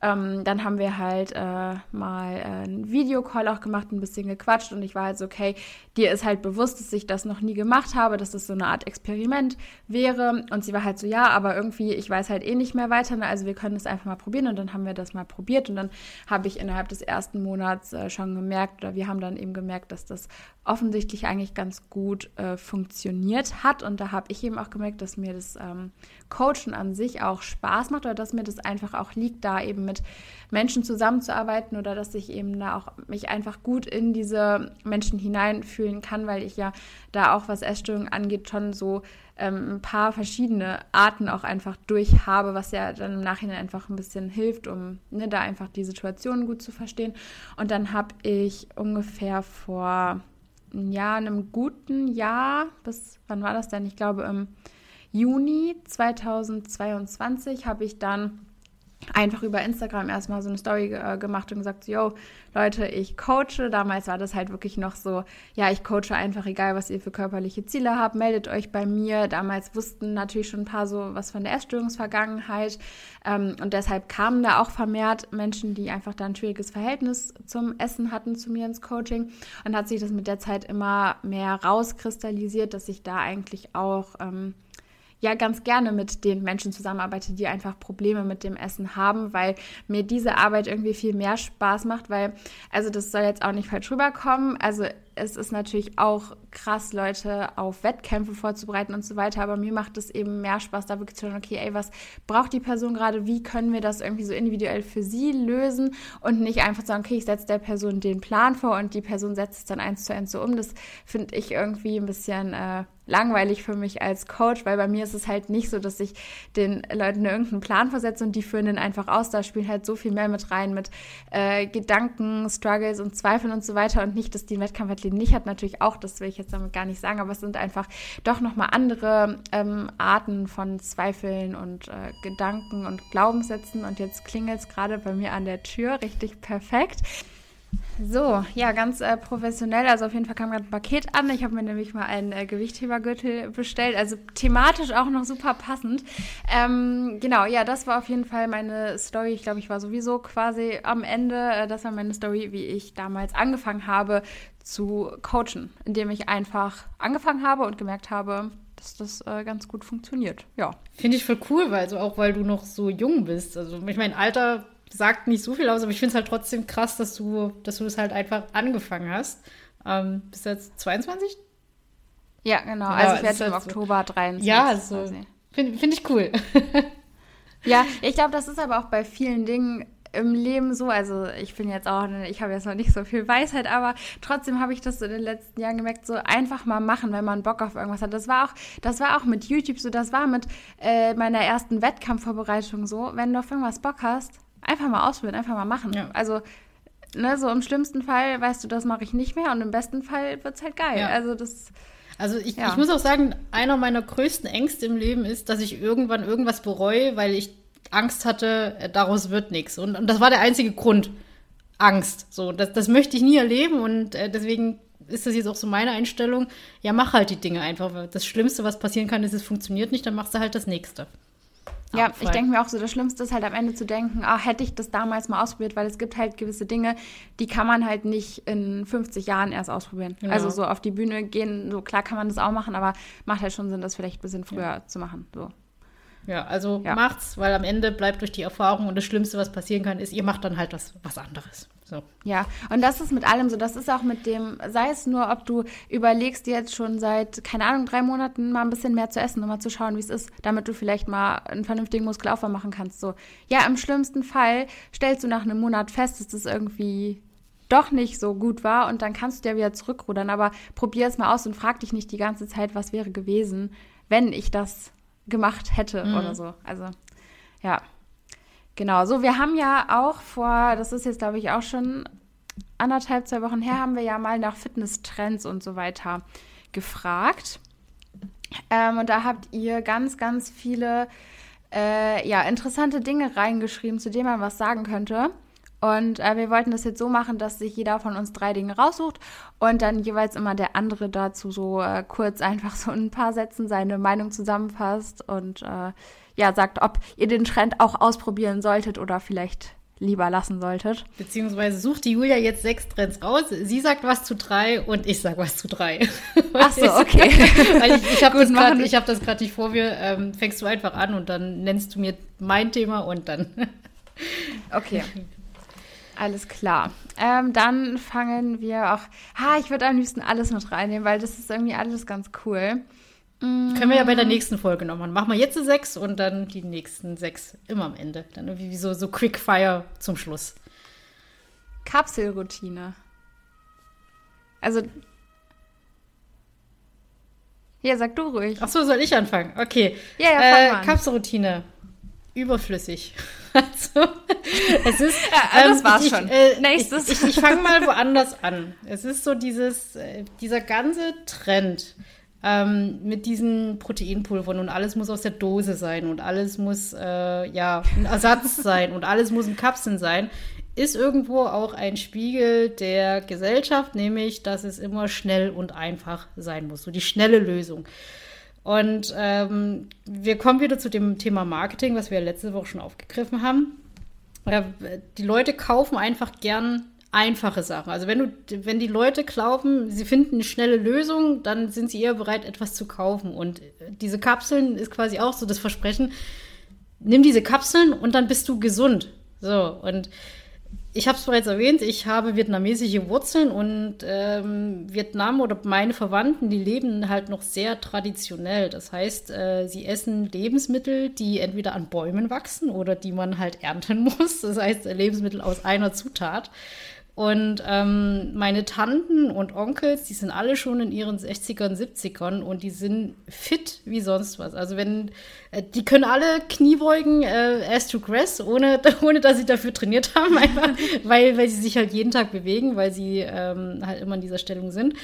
ähm, dann haben wir halt äh, mal äh, einen Videocall auch gemacht, ein bisschen gequatscht und ich war halt so, okay, dir ist halt bewusst, dass ich das noch nie gemacht habe, dass das so eine Art Experiment wäre. Und sie war halt so, ja, aber irgendwie, ich weiß halt eh nicht mehr weiter, ne? also wir können es einfach mal probieren. Und dann haben wir das mal probiert und dann habe ich innerhalb des ersten Monats äh, schon gemerkt, oder wir haben dann eben gemerkt, dass das offensichtlich eigentlich ganz gut äh, funktioniert hat. Und da habe ich eben auch gemerkt, dass mir das ähm, Coachen an sich auch Spaß macht oder dass mir das einfach auch liegt, da eben mit Menschen zusammenzuarbeiten oder dass ich eben da auch mich einfach gut in diese Menschen hineinfühlen kann, weil ich ja da auch, was Essstörungen angeht, schon so ähm, ein paar verschiedene Arten auch einfach durch habe, was ja dann im Nachhinein einfach ein bisschen hilft, um ne, da einfach die Situation gut zu verstehen. Und dann habe ich ungefähr vor ja, einem guten Jahr, bis wann war das denn? Ich glaube im Juni 2022 habe ich dann einfach über Instagram erstmal so eine Story äh, gemacht und gesagt, yo, Leute, ich coache. Damals war das halt wirklich noch so, ja, ich coache einfach, egal was ihr für körperliche Ziele habt, meldet euch bei mir. Damals wussten natürlich schon ein paar so was von der Essstörungsvergangenheit ähm, und deshalb kamen da auch vermehrt Menschen, die einfach da ein schwieriges Verhältnis zum Essen hatten, zu mir ins Coaching und hat sich das mit der Zeit immer mehr rauskristallisiert, dass ich da eigentlich auch ähm, ja ganz gerne mit den Menschen zusammenarbeite, die einfach Probleme mit dem Essen haben, weil mir diese Arbeit irgendwie viel mehr Spaß macht, weil, also das soll jetzt auch nicht falsch rüberkommen, also es ist natürlich auch krass, Leute auf Wettkämpfe vorzubereiten und so weiter, aber mir macht es eben mehr Spaß, da wirklich zu schauen, okay, ey, was braucht die Person gerade, wie können wir das irgendwie so individuell für sie lösen und nicht einfach sagen, okay, ich setze der Person den Plan vor und die Person setzt es dann eins zu eins so um. Das finde ich irgendwie ein bisschen äh, langweilig für mich als Coach, weil bei mir ist es halt nicht so, dass ich den Leuten irgendeinen Plan versetze und die führen den einfach aus. Da spielt halt so viel mehr mit rein, mit äh, Gedanken, Struggles und Zweifeln und so weiter und nicht, dass die Wettkampfathleten nicht hat, natürlich auch, das will ich jetzt damit gar nicht sagen, aber es sind einfach doch nochmal andere ähm, Arten von Zweifeln und äh, Gedanken und Glaubenssätzen und jetzt klingelt es gerade bei mir an der Tür, richtig perfekt. So, ja, ganz äh, professionell. Also auf jeden Fall kam gerade ein Paket an. Ich habe mir nämlich mal einen äh, Gewichthebergürtel bestellt. Also thematisch auch noch super passend. Ähm, genau, ja, das war auf jeden Fall meine Story. Ich glaube, ich war sowieso quasi am Ende. Äh, das war meine Story, wie ich damals angefangen habe zu coachen, indem ich einfach angefangen habe und gemerkt habe, dass das äh, ganz gut funktioniert. Ja. Finde ich voll cool, weil also auch weil du noch so jung bist. Also ich meine, Alter sagt nicht so viel aus, aber ich finde es halt trotzdem krass, dass du, dass du es halt einfach angefangen hast. Ähm, bist du jetzt 22? Ja, genau. Also ich werde im halt Oktober 23. Ja, so. Finde find ich cool. ja, ich glaube, das ist aber auch bei vielen Dingen im Leben so, also ich bin jetzt auch, ich habe jetzt noch nicht so viel Weisheit, aber trotzdem habe ich das in den letzten Jahren gemerkt, so einfach mal machen, wenn man Bock auf irgendwas hat. Das war auch, das war auch mit YouTube so, das war mit äh, meiner ersten Wettkampfvorbereitung so, wenn du auf irgendwas Bock hast, Einfach mal ausprobieren, einfach mal machen. Ja. Also, ne, so im schlimmsten Fall weißt du, das mache ich nicht mehr und im besten Fall wird es halt geil. Ja. Also das. Also ich, ja. ich muss auch sagen, einer meiner größten Ängste im Leben ist, dass ich irgendwann irgendwas bereue, weil ich Angst hatte, äh, daraus wird nichts. Und, und das war der einzige Grund. Angst. So, das, das möchte ich nie erleben und äh, deswegen ist das jetzt auch so meine Einstellung. Ja, mach halt die Dinge einfach. Das Schlimmste, was passieren kann, ist, es funktioniert nicht, dann machst du halt das nächste. Ja, ich denke mir auch so, das Schlimmste ist halt am Ende zu denken, ah, hätte ich das damals mal ausprobiert, weil es gibt halt gewisse Dinge, die kann man halt nicht in 50 Jahren erst ausprobieren. Genau. Also so auf die Bühne gehen, so klar kann man das auch machen, aber macht halt schon Sinn, das vielleicht ein bisschen früher ja. zu machen. So. Ja, also ja. macht's, weil am Ende bleibt durch die Erfahrung und das Schlimmste, was passieren kann, ist, ihr macht dann halt was, was anderes. So. Ja, und das ist mit allem so. Das ist auch mit dem, sei es nur, ob du überlegst jetzt schon seit, keine Ahnung, drei Monaten mal ein bisschen mehr zu essen, um mal zu schauen, wie es ist, damit du vielleicht mal einen vernünftigen Muskelaufbau machen kannst. So, ja, im schlimmsten Fall stellst du nach einem Monat fest, dass das irgendwie doch nicht so gut war und dann kannst du ja wieder zurückrudern. Aber probier es mal aus und frag dich nicht die ganze Zeit, was wäre gewesen, wenn ich das gemacht hätte mhm. oder so. Also, ja. Genau, so wir haben ja auch vor, das ist jetzt glaube ich auch schon anderthalb, zwei Wochen her, haben wir ja mal nach Fitnesstrends und so weiter gefragt. Ähm, und da habt ihr ganz, ganz viele äh, ja, interessante Dinge reingeschrieben, zu denen man was sagen könnte. Und äh, wir wollten das jetzt so machen, dass sich jeder von uns drei Dinge raussucht und dann jeweils immer der andere dazu so äh, kurz einfach so ein paar Sätzen seine Meinung zusammenfasst und äh, ja, sagt, ob ihr den Trend auch ausprobieren solltet oder vielleicht lieber lassen solltet. Beziehungsweise sucht die Julia jetzt sechs Trends raus. Sie sagt was zu drei und ich sag was zu drei. Ach so, okay. Weil ich, ich habe das gerade hab nicht vor mir. Ähm, fängst du einfach an und dann nennst du mir mein Thema und dann. okay. Alles klar. Ähm, dann fangen wir auch. Ha, ich würde am liebsten alles mit reinnehmen, weil das ist irgendwie alles ganz cool. Können wir ja bei der nächsten Folge noch machen. Machen wir jetzt sechs und dann die nächsten sechs immer am Ende. Dann irgendwie so, so Quickfire zum Schluss. Kapselroutine. Also. Ja, sag du ruhig. Ach so, soll ich anfangen? Okay. Ja, ja, fang äh, Kapselroutine. Überflüssig. Also, es ist. Ja, das ähm, war's ich, schon. Äh, Nächstes. Ich, ich, ich fange mal woanders an. Es ist so dieses, äh, dieser ganze Trend ähm, mit diesen Proteinpulvern und alles muss aus der Dose sein und alles muss äh, ja ein Ersatz sein und alles muss in Kapseln sein, ist irgendwo auch ein Spiegel der Gesellschaft, nämlich dass es immer schnell und einfach sein muss, so die schnelle Lösung. Und ähm, wir kommen wieder zu dem Thema Marketing, was wir letzte Woche schon aufgegriffen haben. Ja, die Leute kaufen einfach gern einfache Sachen. Also wenn du, wenn die Leute glauben, sie finden eine schnelle Lösung, dann sind sie eher bereit, etwas zu kaufen. Und diese Kapseln ist quasi auch so das Versprechen, nimm diese Kapseln und dann bist du gesund. So, und ich habe es bereits erwähnt, ich habe vietnamesische Wurzeln und ähm, Vietnam oder meine Verwandten, die leben halt noch sehr traditionell. Das heißt, äh, sie essen Lebensmittel, die entweder an Bäumen wachsen oder die man halt ernten muss. Das heißt, Lebensmittel aus einer Zutat. Und ähm, meine Tanten und Onkels, die sind alle schon in ihren 60ern, 70ern und die sind fit wie sonst was. Also wenn, äh, die können alle Kniebeugen äh, as to grass, ohne, ohne dass sie dafür trainiert haben, einfach, weil, weil sie sich halt jeden Tag bewegen, weil sie ähm, halt immer in dieser Stellung sind.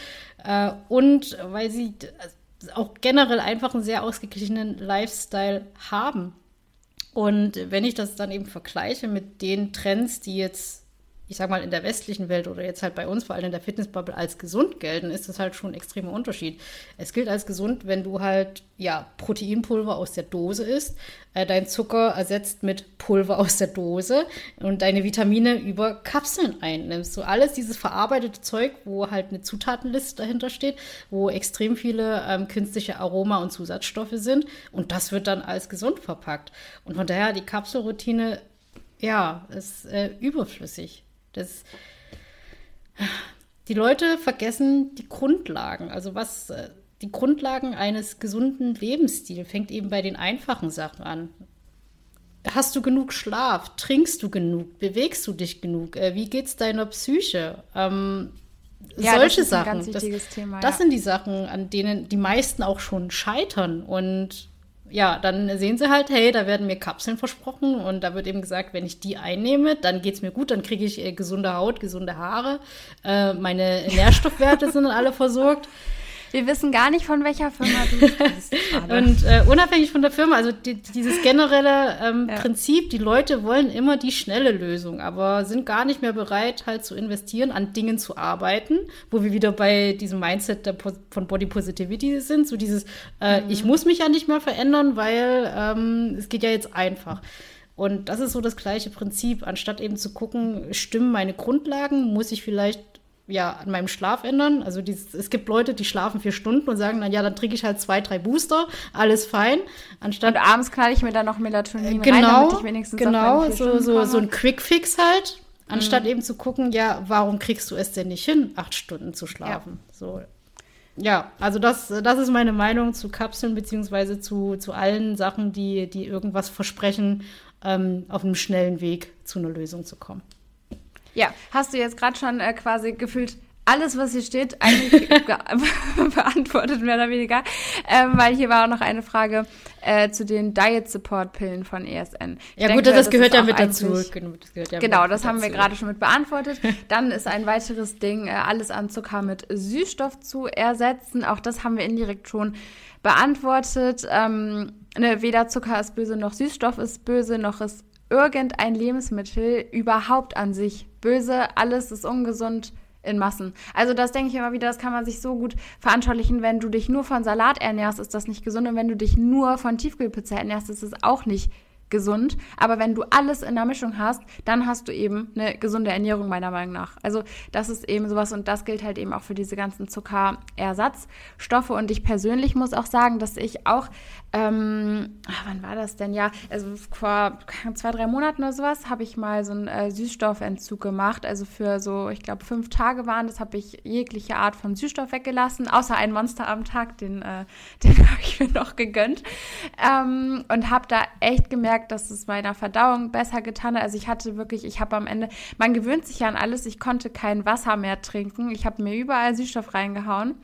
Äh, und weil sie auch generell einfach einen sehr ausgeglichenen Lifestyle haben. Und wenn ich das dann eben vergleiche mit den Trends, die jetzt ich sag mal, in der westlichen Welt oder jetzt halt bei uns, vor allem in der Fitnessbubble, als gesund gelten, ist das halt schon ein extremer Unterschied. Es gilt als gesund, wenn du halt, ja, Proteinpulver aus der Dose isst, äh, dein Zucker ersetzt mit Pulver aus der Dose und deine Vitamine über Kapseln einnimmst. So alles dieses verarbeitete Zeug, wo halt eine Zutatenliste dahinter steht, wo extrem viele ähm, künstliche Aroma und Zusatzstoffe sind und das wird dann als gesund verpackt. Und von daher die Kapselroutine ja, ist äh, überflüssig. Das, die Leute vergessen die Grundlagen. Also was äh, die Grundlagen eines gesunden Lebensstils fängt eben bei den einfachen Sachen an. Hast du genug Schlaf? Trinkst du genug? Bewegst du dich genug? Äh, wie geht's deiner Psyche? Ähm, ja, solche das Sachen. das, Thema, das sind die Sachen, an denen die meisten auch schon scheitern. Und ja, dann sehen sie halt, hey, da werden mir Kapseln versprochen und da wird eben gesagt, wenn ich die einnehme, dann geht es mir gut, dann kriege ich äh, gesunde Haut, gesunde Haare, äh, meine Nährstoffwerte sind dann alle versorgt. Wir wissen gar nicht, von welcher Firma du sprichst. Und äh, unabhängig von der Firma, also die, dieses generelle ähm, ja. Prinzip, die Leute wollen immer die schnelle Lösung, aber sind gar nicht mehr bereit, halt zu investieren, an Dingen zu arbeiten, wo wir wieder bei diesem Mindset der, von Body Positivity sind, so dieses, äh, mhm. ich muss mich ja nicht mehr verändern, weil ähm, es geht ja jetzt einfach. Und das ist so das gleiche Prinzip, anstatt eben zu gucken, stimmen meine Grundlagen, muss ich vielleicht ja, an meinem Schlaf ändern. Also dieses, es gibt Leute, die schlafen vier Stunden und sagen, na ja, dann trinke ich halt zwei, drei Booster, alles fein. Anstatt und abends knall ich mir dann noch Melatonin genau, rein, damit ich wenigstens genau, so, so, so ein Quick Halt. Anstatt mhm. eben zu gucken, ja, warum kriegst du es denn nicht hin, acht Stunden zu schlafen? Ja. So. Ja, also das, das ist meine Meinung zu Kapseln, beziehungsweise zu, zu allen Sachen, die, die irgendwas versprechen, ähm, auf einem schnellen Weg zu einer Lösung zu kommen. Ja, hast du jetzt gerade schon äh, quasi gefühlt alles, was hier steht, eigentlich beantwortet, mehr oder weniger. Ähm, weil hier war auch noch eine Frage äh, zu den Diet Support Pillen von ESN. Ich ja, denke, gut, das, das gehört ja mit dazu. Genau, das, ja genau, das haben dazu. wir gerade schon mit beantwortet. Dann ist ein weiteres Ding, äh, alles an Zucker mit Süßstoff zu ersetzen. Auch das haben wir indirekt schon beantwortet. Ähm, ne, weder Zucker ist böse, noch Süßstoff ist böse, noch ist irgendein Lebensmittel überhaupt an sich böse. Alles ist ungesund in Massen. Also das denke ich immer wieder, das kann man sich so gut veranschaulichen, wenn du dich nur von Salat ernährst, ist das nicht gesund und wenn du dich nur von Tiefkühlpizza ernährst, ist es auch nicht gesund. Aber wenn du alles in der Mischung hast, dann hast du eben eine gesunde Ernährung, meiner Meinung nach. Also das ist eben sowas und das gilt halt eben auch für diese ganzen Zuckerersatzstoffe. Und ich persönlich muss auch sagen, dass ich auch, ähm, ach, wann war das denn? Ja, also vor zwei, drei Monaten oder sowas habe ich mal so einen äh, Süßstoffentzug gemacht. Also für so, ich glaube, fünf Tage waren das, habe ich jegliche Art von Süßstoff weggelassen, außer ein Monster am Tag, den, äh, den habe ich mir noch gegönnt. Ähm, und habe da echt gemerkt, gemerkt, dass es meiner Verdauung besser getan hat. Also ich hatte wirklich, ich habe am Ende, man gewöhnt sich ja an alles. Ich konnte kein Wasser mehr trinken. Ich habe mir überall Süßstoff reingehauen.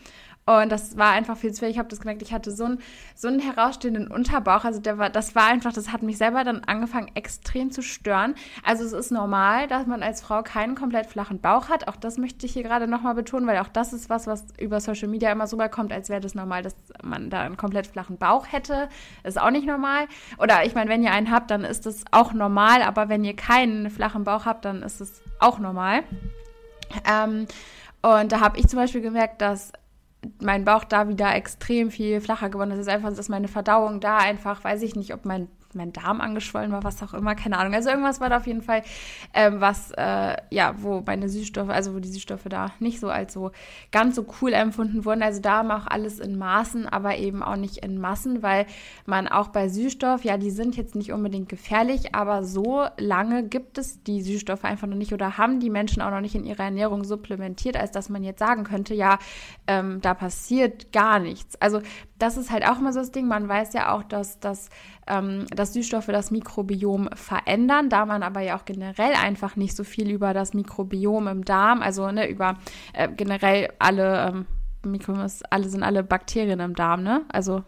Und das war einfach viel zu viel. Ich habe das gemerkt, ich hatte so einen, so einen herausstehenden Unterbauch. Also der war, das war einfach, das hat mich selber dann angefangen, extrem zu stören. Also es ist normal, dass man als Frau keinen komplett flachen Bauch hat. Auch das möchte ich hier gerade nochmal betonen, weil auch das ist was, was über Social Media immer so rüberkommt, als wäre das normal, dass man da einen komplett flachen Bauch hätte. ist auch nicht normal. Oder ich meine, wenn ihr einen habt, dann ist das auch normal. Aber wenn ihr keinen flachen Bauch habt, dann ist es auch normal. Ähm, und da habe ich zum Beispiel gemerkt, dass mein Bauch da wieder extrem viel flacher geworden. Es ist einfach, dass meine Verdauung da einfach, weiß ich nicht, ob mein mein Darm angeschwollen war, was auch immer, keine Ahnung. Also irgendwas war da auf jeden Fall, ähm, was, äh, ja, wo meine Süßstoffe, also wo die Süßstoffe da nicht so als so ganz so cool empfunden wurden. Also da auch alles in Maßen, aber eben auch nicht in Massen, weil man auch bei Süßstoff, ja, die sind jetzt nicht unbedingt gefährlich, aber so lange gibt es die Süßstoffe einfach noch nicht oder haben die Menschen auch noch nicht in ihrer Ernährung supplementiert, als dass man jetzt sagen könnte, ja, ähm, da passiert gar nichts. Also das ist halt auch immer so das Ding. Man weiß ja auch, dass, dass, ähm, dass Süßstoffe das Mikrobiom verändern, da man aber ja auch generell einfach nicht so viel über das Mikrobiom im Darm, also ne, über äh, generell alle ähm, Mikros, alle sind alle Bakterien im Darm, ne? Also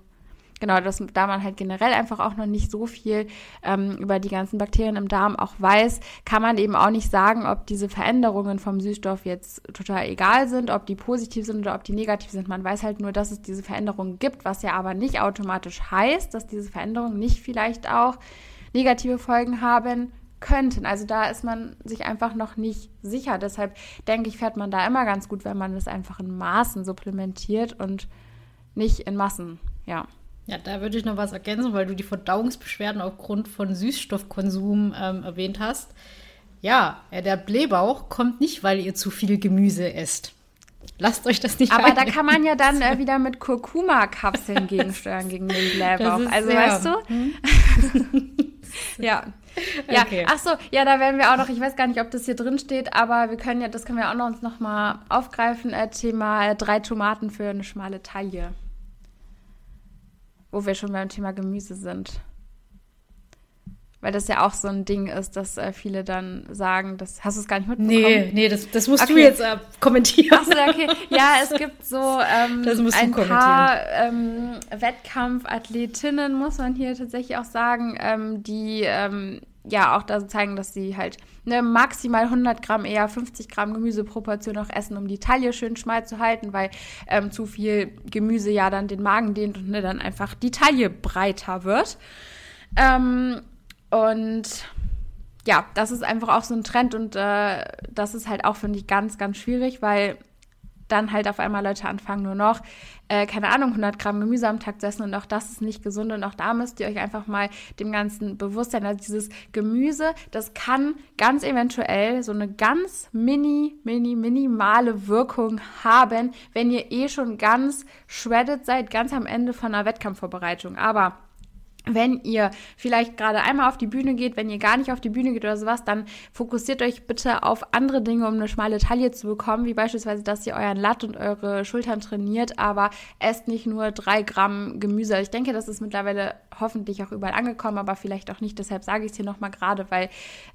genau, dass, da man halt generell einfach auch noch nicht so viel ähm, über die ganzen Bakterien im Darm auch weiß, kann man eben auch nicht sagen, ob diese Veränderungen vom Süßstoff jetzt total egal sind, ob die positiv sind oder ob die negativ sind. Man weiß halt nur, dass es diese Veränderungen gibt, was ja aber nicht automatisch heißt, dass diese Veränderungen nicht vielleicht auch negative Folgen haben könnten. Also da ist man sich einfach noch nicht sicher. Deshalb denke ich, fährt man da immer ganz gut, wenn man das einfach in Maßen supplementiert und nicht in Massen. Ja. Ja, da würde ich noch was ergänzen, weil du die Verdauungsbeschwerden aufgrund von Süßstoffkonsum ähm, erwähnt hast. Ja, der Blähbauch kommt nicht, weil ihr zu viel Gemüse esst. Lasst euch das nicht Aber da kann man ja dann äh, wieder mit Kurkuma-Kapseln gegensteuern gegen den Blähbauch. Also, ja. weißt du? Hm? ja. Ja, okay. ach so, ja, da werden wir auch noch, ich weiß gar nicht, ob das hier drin steht, aber wir können ja, das können wir auch noch uns noch mal aufgreifen, äh, Thema äh, drei Tomaten für eine schmale Taille wo wir schon beim Thema Gemüse sind. Weil das ja auch so ein Ding ist, dass äh, viele dann sagen, das hast du es gar nicht mitbekommen? Nee, nee, das, das musst okay. du jetzt äh, kommentieren. Achso, okay. Ja, es gibt so ähm, ein paar ähm, Wettkampfathletinnen, muss man hier tatsächlich auch sagen, ähm, die ähm, ja auch da zeigen, dass sie halt ne, maximal 100 Gramm, eher 50 Gramm Gemüseproportion auch essen, um die Taille schön schmal zu halten, weil ähm, zu viel Gemüse ja dann den Magen dehnt und ne, dann einfach die Taille breiter wird. Ähm, und ja, das ist einfach auch so ein Trend und äh, das ist halt auch, finde ich, ganz, ganz schwierig, weil dann halt auf einmal Leute anfangen, nur noch, äh, keine Ahnung, 100 Gramm Gemüse am Tag zu essen und auch das ist nicht gesund und auch da müsst ihr euch einfach mal dem Ganzen bewusst sein. Also dieses Gemüse, das kann ganz eventuell so eine ganz mini, mini, minimale Wirkung haben, wenn ihr eh schon ganz shredded seid, ganz am Ende von einer Wettkampfvorbereitung. Aber wenn ihr vielleicht gerade einmal auf die Bühne geht, wenn ihr gar nicht auf die Bühne geht oder sowas, dann fokussiert euch bitte auf andere Dinge, um eine schmale Taille zu bekommen, wie beispielsweise, dass ihr euren Latt und eure Schultern trainiert, aber esst nicht nur drei Gramm Gemüse. Ich denke, das ist mittlerweile hoffentlich auch überall angekommen, aber vielleicht auch nicht. Deshalb sage ich es hier nochmal gerade, weil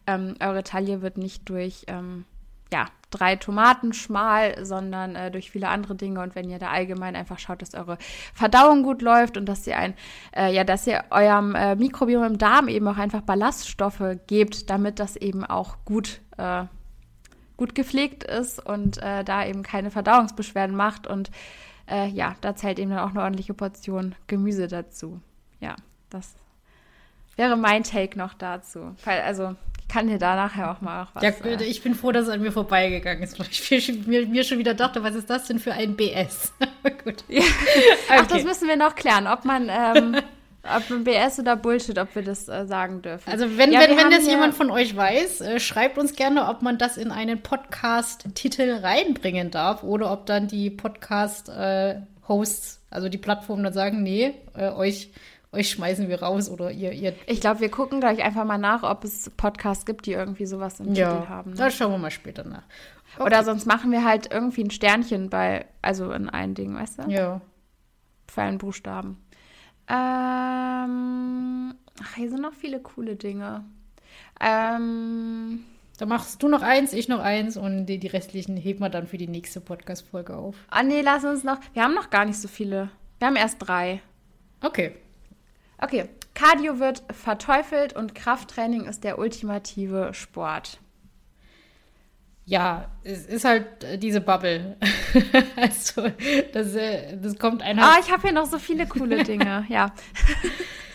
ähm, eure Taille wird nicht durch ähm, ja, drei Tomaten schmal, sondern äh, durch viele andere Dinge. Und wenn ihr da allgemein einfach schaut, dass eure Verdauung gut läuft und dass ihr ein, äh, ja, dass ihr eurem äh, Mikrobiom im Darm eben auch einfach Ballaststoffe gebt, damit das eben auch gut, äh, gut gepflegt ist und äh, da eben keine Verdauungsbeschwerden macht. Und äh, ja, da zählt eben dann auch eine ordentliche Portion Gemüse dazu. Ja, das wäre mein Take noch dazu. Also kann dir da nachher auch mal auch was Ja, äh, ich bin froh, dass es an mir vorbeigegangen ist, weil ich mir, mir schon wieder dachte, was ist das denn für ein BS? Gut. Ja. Okay. Ach, das müssen wir noch klären, ob man, ähm, ob man BS oder Bullshit, ob wir das äh, sagen dürfen. Also wenn, ja, wenn, wenn das jemand von euch weiß, äh, schreibt uns gerne, ob man das in einen Podcast-Titel reinbringen darf oder ob dann die Podcast-Hosts, äh, also die Plattformen dann sagen, nee, äh, euch euch schmeißen wir raus oder ihr. ihr ich glaube, wir gucken gleich einfach mal nach, ob es Podcasts gibt, die irgendwie sowas im ja, Titel haben. Ne? Da schauen wir mal später nach. Okay. Oder sonst machen wir halt irgendwie ein Sternchen bei, also in ein Ding, weißt du? Ja. Für einen Buchstaben. Ähm, ach, hier sind noch viele coole Dinge. Ähm. Da machst du noch eins, ich noch eins und die, die restlichen heben wir dann für die nächste Podcast-Folge auf. Ah, nee, lass uns noch. Wir haben noch gar nicht so viele. Wir haben erst drei. Okay. Okay, Cardio wird verteufelt und Krafttraining ist der ultimative Sport. Ja, es ist halt äh, diese Bubble. also, das, äh, das kommt einer. Ah, ich habe hier noch so viele coole Dinge, ja.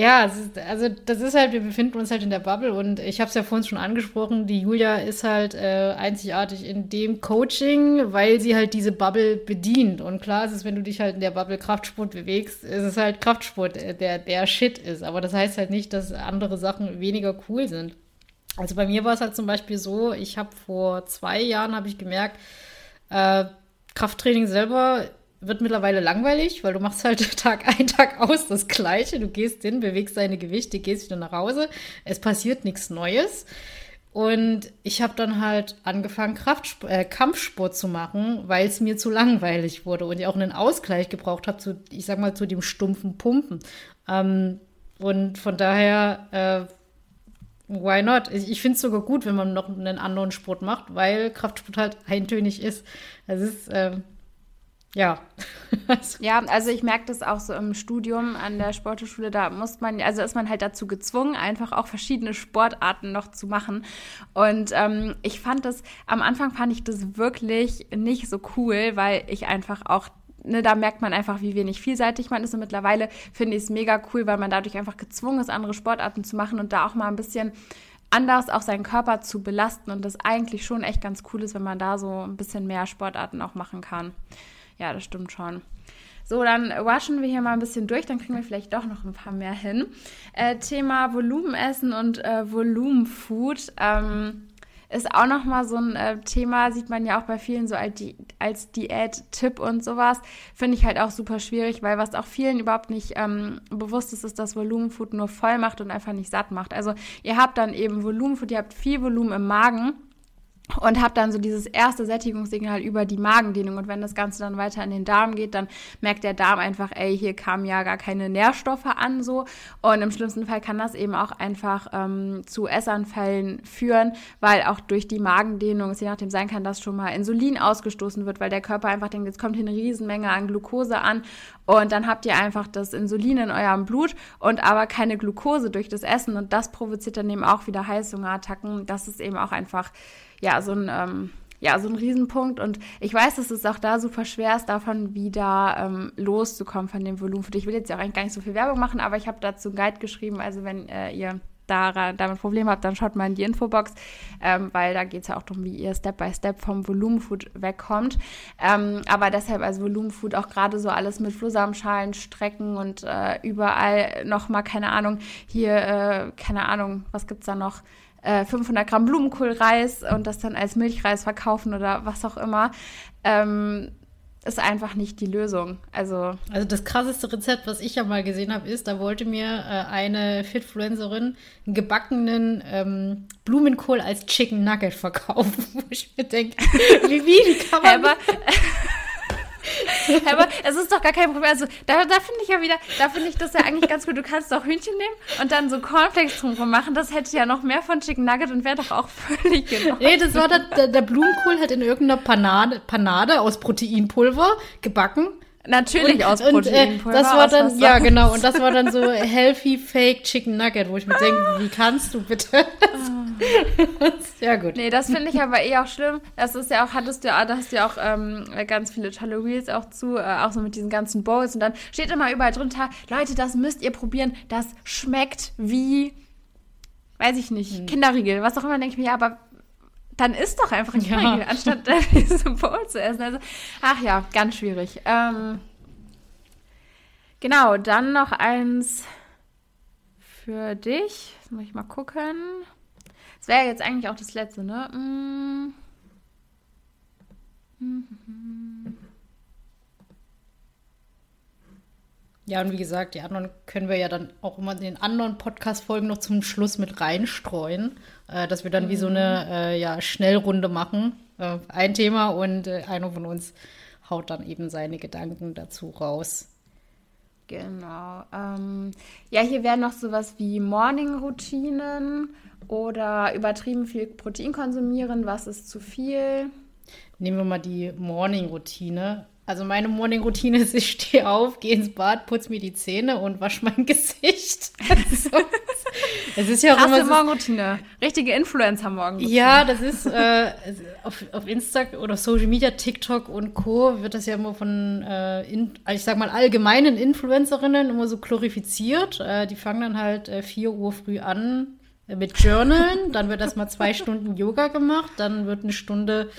Ja, also das ist halt, wir befinden uns halt in der Bubble und ich habe es ja vorhin schon angesprochen, die Julia ist halt äh, einzigartig in dem Coaching, weil sie halt diese Bubble bedient. Und klar ist es, wenn du dich halt in der Bubble Kraftsport bewegst, ist es halt Kraftsport, äh, der der Shit ist. Aber das heißt halt nicht, dass andere Sachen weniger cool sind. Also bei mir war es halt zum Beispiel so, ich habe vor zwei Jahren, habe ich gemerkt, äh, Krafttraining selber wird mittlerweile langweilig, weil du machst halt Tag ein, Tag aus das Gleiche. Du gehst hin, bewegst deine Gewichte, gehst wieder nach Hause. Es passiert nichts Neues. Und ich habe dann halt angefangen, Kraftsport, äh, Kampfsport zu machen, weil es mir zu langweilig wurde und ich auch einen Ausgleich gebraucht habe zu, ich sag mal, zu dem stumpfen Pumpen. Ähm, und von daher, äh, why not? Ich, ich finde es sogar gut, wenn man noch einen anderen Sport macht, weil Kraftsport halt eintönig ist. Das ist, äh, ja. ja, also ich merke das auch so im Studium an der Sportschule, da muss man, also ist man halt dazu gezwungen, einfach auch verschiedene Sportarten noch zu machen. Und ähm, ich fand das, am Anfang fand ich das wirklich nicht so cool, weil ich einfach auch Ne, da merkt man einfach, wie wenig vielseitig man ist. Und mittlerweile finde ich es mega cool, weil man dadurch einfach gezwungen ist, andere Sportarten zu machen und da auch mal ein bisschen anders auch seinen Körper zu belasten. Und das eigentlich schon echt ganz cool ist, wenn man da so ein bisschen mehr Sportarten auch machen kann. Ja, das stimmt schon. So, dann waschen wir hier mal ein bisschen durch, dann kriegen wir vielleicht doch noch ein paar mehr hin. Äh, Thema Volumenessen und äh, Volumenfood ähm, ist auch noch mal so ein äh, Thema, sieht man ja auch bei vielen so als, Di als Diät-Tipp und sowas. Finde ich halt auch super schwierig, weil was auch vielen überhaupt nicht ähm, bewusst ist, ist, dass Volumenfood nur voll macht und einfach nicht satt macht. Also ihr habt dann eben Volumenfood, ihr habt viel Volumen im Magen und habe dann so dieses erste Sättigungssignal über die Magendehnung. Und wenn das Ganze dann weiter in den Darm geht, dann merkt der Darm einfach, ey, hier kamen ja gar keine Nährstoffe an so. Und im schlimmsten Fall kann das eben auch einfach ähm, zu Essanfällen führen, weil auch durch die Magendehnung es je nachdem sein kann, dass schon mal Insulin ausgestoßen wird, weil der Körper einfach denkt, jetzt kommt hier eine Riesenmenge an Glucose an. Und dann habt ihr einfach das Insulin in eurem Blut und aber keine Glucose durch das Essen. Und das provoziert dann eben auch wieder Heißhungerattacken. Das ist eben auch einfach ja, so ein, ähm, ja, so ein Riesenpunkt. Und ich weiß, dass es auch da super schwer ist, davon wieder ähm, loszukommen von dem Volumen. Ich will jetzt ja auch eigentlich gar nicht so viel Werbung machen, aber ich habe dazu einen Guide geschrieben. Also wenn äh, ihr da, damit Probleme habt, dann schaut mal in die Infobox, ähm, weil da geht es ja auch darum, wie ihr Step by Step vom Volumenfood wegkommt. Ähm, aber deshalb als Volumenfood auch gerade so alles mit Flohsamenschalen, Strecken und äh, überall nochmal, keine Ahnung, hier, äh, keine Ahnung, was gibt es da noch? 500 äh, Gramm Blumenkohlreis und das dann als Milchreis verkaufen oder was auch immer, ähm, ist einfach nicht die Lösung. Also, also das krasseste Rezept, was ich ja mal gesehen habe, ist, da wollte mir äh, eine Fitfluencerin einen gebackenen ähm, Blumenkohl als Chicken Nugget verkaufen, wo ich mir denke, wie, wie, wie kann man... Aber, Aber es ist doch gar kein Problem. Also da, da finde ich ja wieder, da finde ich das ja eigentlich ganz gut. Du kannst doch Hühnchen nehmen und dann so Cornflakes drumherum machen. Das hätte ja noch mehr von Chicken Nugget und wäre doch auch völlig genau. Nee, das war der, der, Blumenkohl hat in irgendeiner Panade, Panade aus Proteinpulver gebacken Natürlich und, aus Proteinpulver. Und, äh, das war dann, ja genau, und das war dann so healthy fake Chicken Nugget, wo ich mir denke, wie kannst du bitte? ja gut. Nee, das finde ich aber eh auch schlimm. Das ist ja auch, hattest du ja, da hast du ja auch ähm, ganz viele tolle Reels auch zu, äh, auch so mit diesen ganzen Bowls und dann steht immer überall drunter, Leute, das müsst ihr probieren, das schmeckt wie, weiß ich nicht, hm. Kinderriegel, was auch immer, denke ich mir, ja, aber dann isst doch einfach ja. anstatt äh, diese Bowl zu essen. Also, ach ja, ganz schwierig. Ähm, genau, dann noch eins für dich. Jetzt muss ich mal gucken. Das wäre jetzt eigentlich auch das letzte, ne? Mm. Ja, und wie gesagt, die anderen können wir ja dann auch immer in den anderen Podcast-Folgen noch zum Schluss mit reinstreuen, äh, dass wir dann mhm. wie so eine mhm. äh, ja, Schnellrunde machen. Äh, ein Thema und äh, einer von uns haut dann eben seine Gedanken dazu raus. Genau. Ähm, ja, hier wären noch sowas wie Morning-Routinen oder übertrieben viel Protein konsumieren. Was ist zu viel? Nehmen wir mal die Morning-Routine. Also meine Morning-Routine ist, ich stehe auf, gehe ins Bad, putze mir die Zähne und wasche mein Gesicht. Also, es ist ja auch Krasse immer so, Morgenroutine. Richtige Influencer-Morgen. Ja, das ist äh, auf, auf Insta oder Social Media, TikTok und Co. wird das ja immer von, äh, in, ich sag mal, allgemeinen Influencerinnen immer so glorifiziert. Äh, die fangen dann halt äh, 4 Uhr früh an äh, mit Journalen, dann wird erstmal zwei Stunden Yoga gemacht, dann wird eine Stunde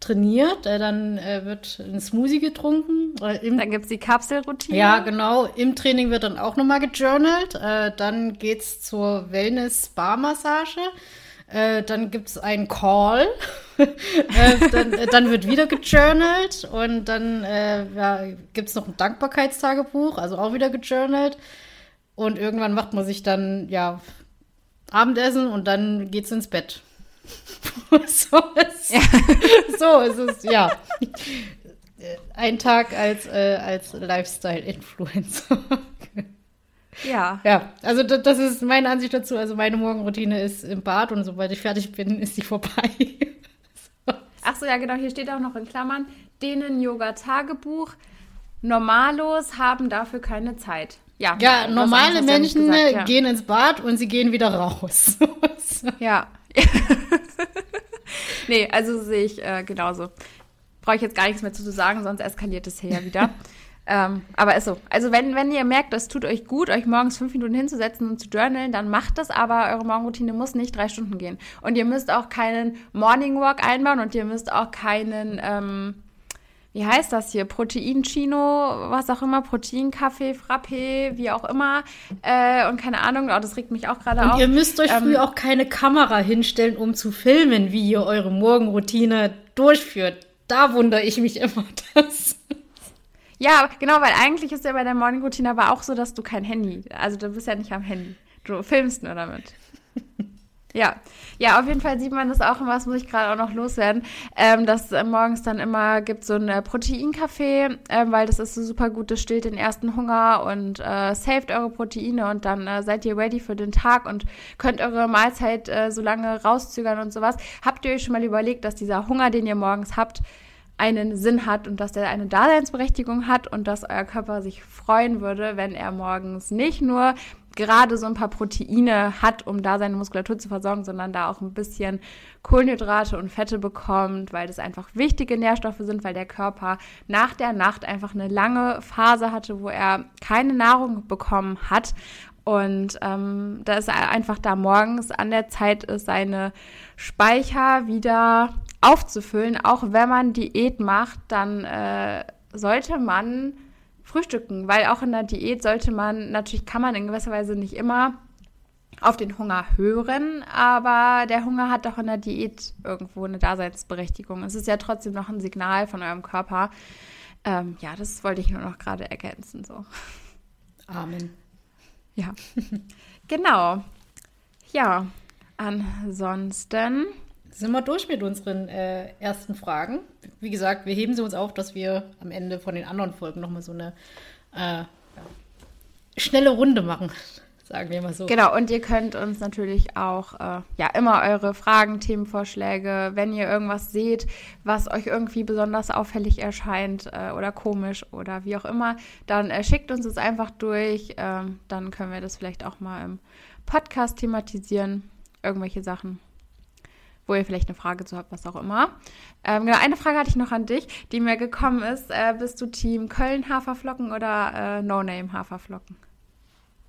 trainiert, dann äh, wird ein Smoothie getrunken. Äh, dann gibt es die Kapselroutine. Ja, genau. Im Training wird dann auch nochmal gejournalt. Äh, dann geht es zur Wellness-Spa-Massage. Dann gibt es einen Call. dann, dann, wird wieder gejournalt und dann äh, ja, gibt es noch ein Dankbarkeitstagebuch, also auch wieder gejournalt. Und irgendwann macht man sich dann ja Abendessen und dann geht's ins Bett. So, ist, ja. so ist es, ja. Ein Tag als, äh, als Lifestyle-Influencer. Ja. Ja, also das, das, ist meine Ansicht dazu. Also meine Morgenroutine ist im Bad und sobald ich fertig bin, ist sie vorbei. so. Ach so, ja, genau. Hier steht auch noch in Klammern, denen Yoga-Tagebuch. Normalos haben dafür keine Zeit. Ja, ja normale Menschen gesagt, ja. gehen ins Bad und sie gehen wieder raus. ja. nee, also sehe ich äh, genauso. Brauche ich jetzt gar nichts mehr zu sagen, sonst eskaliert es hier ja wieder. ähm, aber ist so. Also wenn, wenn ihr merkt, es tut euch gut, euch morgens fünf Minuten hinzusetzen und zu journalen, dann macht das, aber eure Morgenroutine muss nicht drei Stunden gehen. Und ihr müsst auch keinen Morning Walk einbauen und ihr müsst auch keinen ähm, wie heißt das hier? Proteinchino, was auch immer, Proteinkaffee, Frappé, wie auch immer. Äh, und keine Ahnung, oh, das regt mich auch gerade auf. Ihr müsst euch ähm, früh auch keine Kamera hinstellen, um zu filmen, wie ihr eure Morgenroutine durchführt. Da wundere ich mich immer. Das. Ja, genau, weil eigentlich ist ja bei der Morgenroutine aber auch so, dass du kein Handy, also du bist ja nicht am Handy. Du filmst nur damit. Ja, ja, auf jeden Fall sieht man das auch immer, das muss ich gerade auch noch loswerden, ähm, dass äh, morgens dann immer gibt so ein Proteinkaffee, äh, weil das ist so super gut, das stillt den ersten Hunger und äh, saved eure Proteine und dann äh, seid ihr ready für den Tag und könnt eure Mahlzeit äh, so lange rauszögern und sowas. Habt ihr euch schon mal überlegt, dass dieser Hunger, den ihr morgens habt, einen Sinn hat und dass der eine Daseinsberechtigung hat und dass euer Körper sich freuen würde, wenn er morgens nicht nur gerade so ein paar Proteine hat, um da seine Muskulatur zu versorgen, sondern da auch ein bisschen Kohlenhydrate und Fette bekommt, weil das einfach wichtige Nährstoffe sind, weil der Körper nach der Nacht einfach eine lange Phase hatte, wo er keine Nahrung bekommen hat. Und ähm, da ist einfach da morgens an der Zeit ist, seine Speicher wieder aufzufüllen. Auch wenn man Diät macht, dann äh, sollte man frühstücken, weil auch in der Diät sollte man, natürlich kann man in gewisser Weise nicht immer auf den Hunger hören, aber der Hunger hat doch in der Diät irgendwo eine Daseinsberechtigung. Es ist ja trotzdem noch ein Signal von eurem Körper. Ähm, ja, das wollte ich nur noch gerade ergänzen. So. Amen. Ja, genau. Ja, ansonsten sind wir durch mit unseren äh, ersten Fragen. Wie gesagt, wir heben sie uns auf, dass wir am Ende von den anderen Folgen nochmal so eine äh, schnelle Runde machen. Sagen wir mal so. Genau, und ihr könnt uns natürlich auch äh, ja immer eure Fragen, Themenvorschläge, wenn ihr irgendwas seht, was euch irgendwie besonders auffällig erscheint äh, oder komisch oder wie auch immer, dann äh, schickt uns es einfach durch. Ähm, dann können wir das vielleicht auch mal im Podcast thematisieren. Irgendwelche Sachen wo ihr vielleicht eine Frage zu habt, was auch immer. Ähm, genau, eine Frage hatte ich noch an dich, die mir gekommen ist. Äh, bist du Team Köln Haferflocken oder äh, No Name Haferflocken?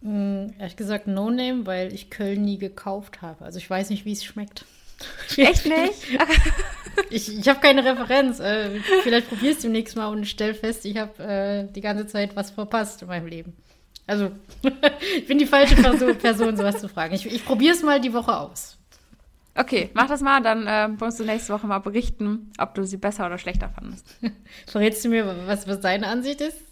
Mm, ehrlich gesagt No Name, weil ich Köln nie gekauft habe. Also ich weiß nicht, wie es schmeckt. Echt nicht? ich ich habe keine Referenz. Äh, vielleicht probierst du demnächst mal und stell fest, ich habe äh, die ganze Zeit was verpasst in meinem Leben. Also, ich bin die falsche Person, Person sowas zu fragen. Ich, ich probiere es mal die Woche aus. Okay, mach das mal, dann äh, musst du nächste Woche mal berichten, ob du sie besser oder schlechter fandest. Verrätst du mir, was, was deine Ansicht ist?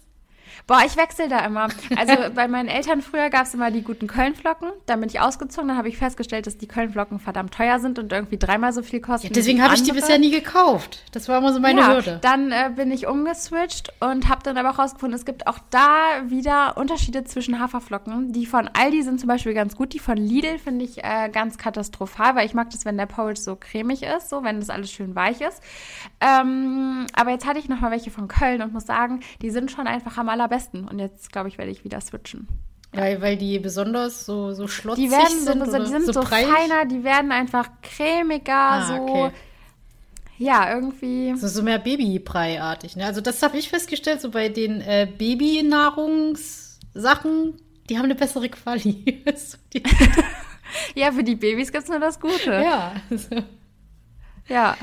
Boah, ich wechsle da immer. Also bei meinen Eltern früher gab es immer die guten Kölnflocken. Dann bin ich ausgezogen, dann habe ich festgestellt, dass die Kölnflocken verdammt teuer sind und irgendwie dreimal so viel kosten. Ja, deswegen habe ich die bisher nie gekauft. Das war immer so meine ja, Hürde. Dann äh, bin ich umgeswitcht und habe dann aber auch rausgefunden, es gibt auch da wieder Unterschiede zwischen Haferflocken. Die von Aldi sind zum Beispiel ganz gut. Die von Lidl finde ich äh, ganz katastrophal, weil ich mag das, wenn der Porridge so cremig ist, so wenn das alles schön weich ist. Ähm, aber jetzt hatte ich noch mal welche von Köln und muss sagen, die sind schon einfach am allerbesten allerbesten. Und jetzt, glaube ich, werde ich wieder switchen. Ja, weil die besonders so, so schlotzig die werden sind. So, die sind so, so feiner, die werden einfach cremiger, ah, so. Okay. Ja, irgendwie. So, so mehr Babybrei-artig. Ne? Also, das habe ich festgestellt, so bei den äh, Babynahrungssachen, die haben eine bessere Quali. ja, für die Babys gibt es nur das Gute. Ja. Ja.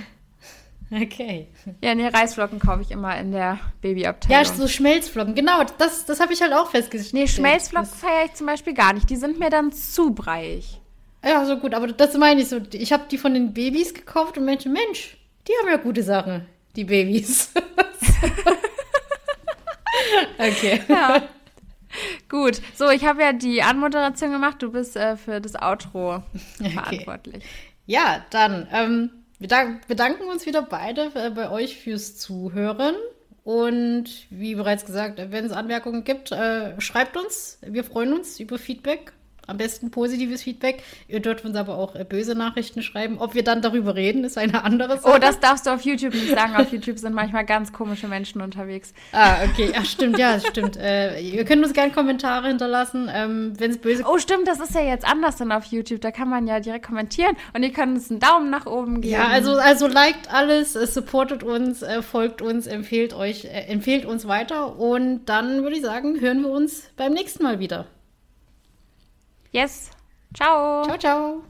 Okay. Ja, nee, Reisflocken kaufe ich immer in der Babyabteilung. Ja, so Schmelzflocken, genau, das, das habe ich halt auch festgestellt. Nee, Schmelzflocken feiere ich zum Beispiel gar nicht. Die sind mir dann zu breiig. Ja, so gut, aber das meine ich so. Ich habe die von den Babys gekauft und meinte, Mensch, die haben ja gute Sachen, die Babys. okay. Ja. Gut, so, ich habe ja die Anmoderation gemacht. Du bist äh, für das Outro okay. verantwortlich. Ja, dann, ähm, wir bedanken uns wieder beide äh, bei euch fürs Zuhören. Und wie bereits gesagt, wenn es Anmerkungen gibt, äh, schreibt uns. Wir freuen uns über Feedback am besten positives Feedback. Ihr dürft uns aber auch äh, böse Nachrichten schreiben. Ob wir dann darüber reden, ist eine andere Sache. Oh, das darfst du auf YouTube nicht sagen. Auf YouTube sind manchmal ganz komische Menschen unterwegs. Ah, okay. Ach, stimmt, ja, stimmt. Äh, ihr könnt uns gerne Kommentare hinterlassen, ähm, wenn es böse Oh, stimmt, das ist ja jetzt anders dann auf YouTube. Da kann man ja direkt kommentieren und ihr könnt uns einen Daumen nach oben geben. Ja, also, also liked alles, äh, supportet uns, äh, folgt uns, empfehlt euch, äh, empfehlt uns weiter und dann würde ich sagen, hören wir uns beim nächsten Mal wieder. Yes. Ciao. Ciao, ciao.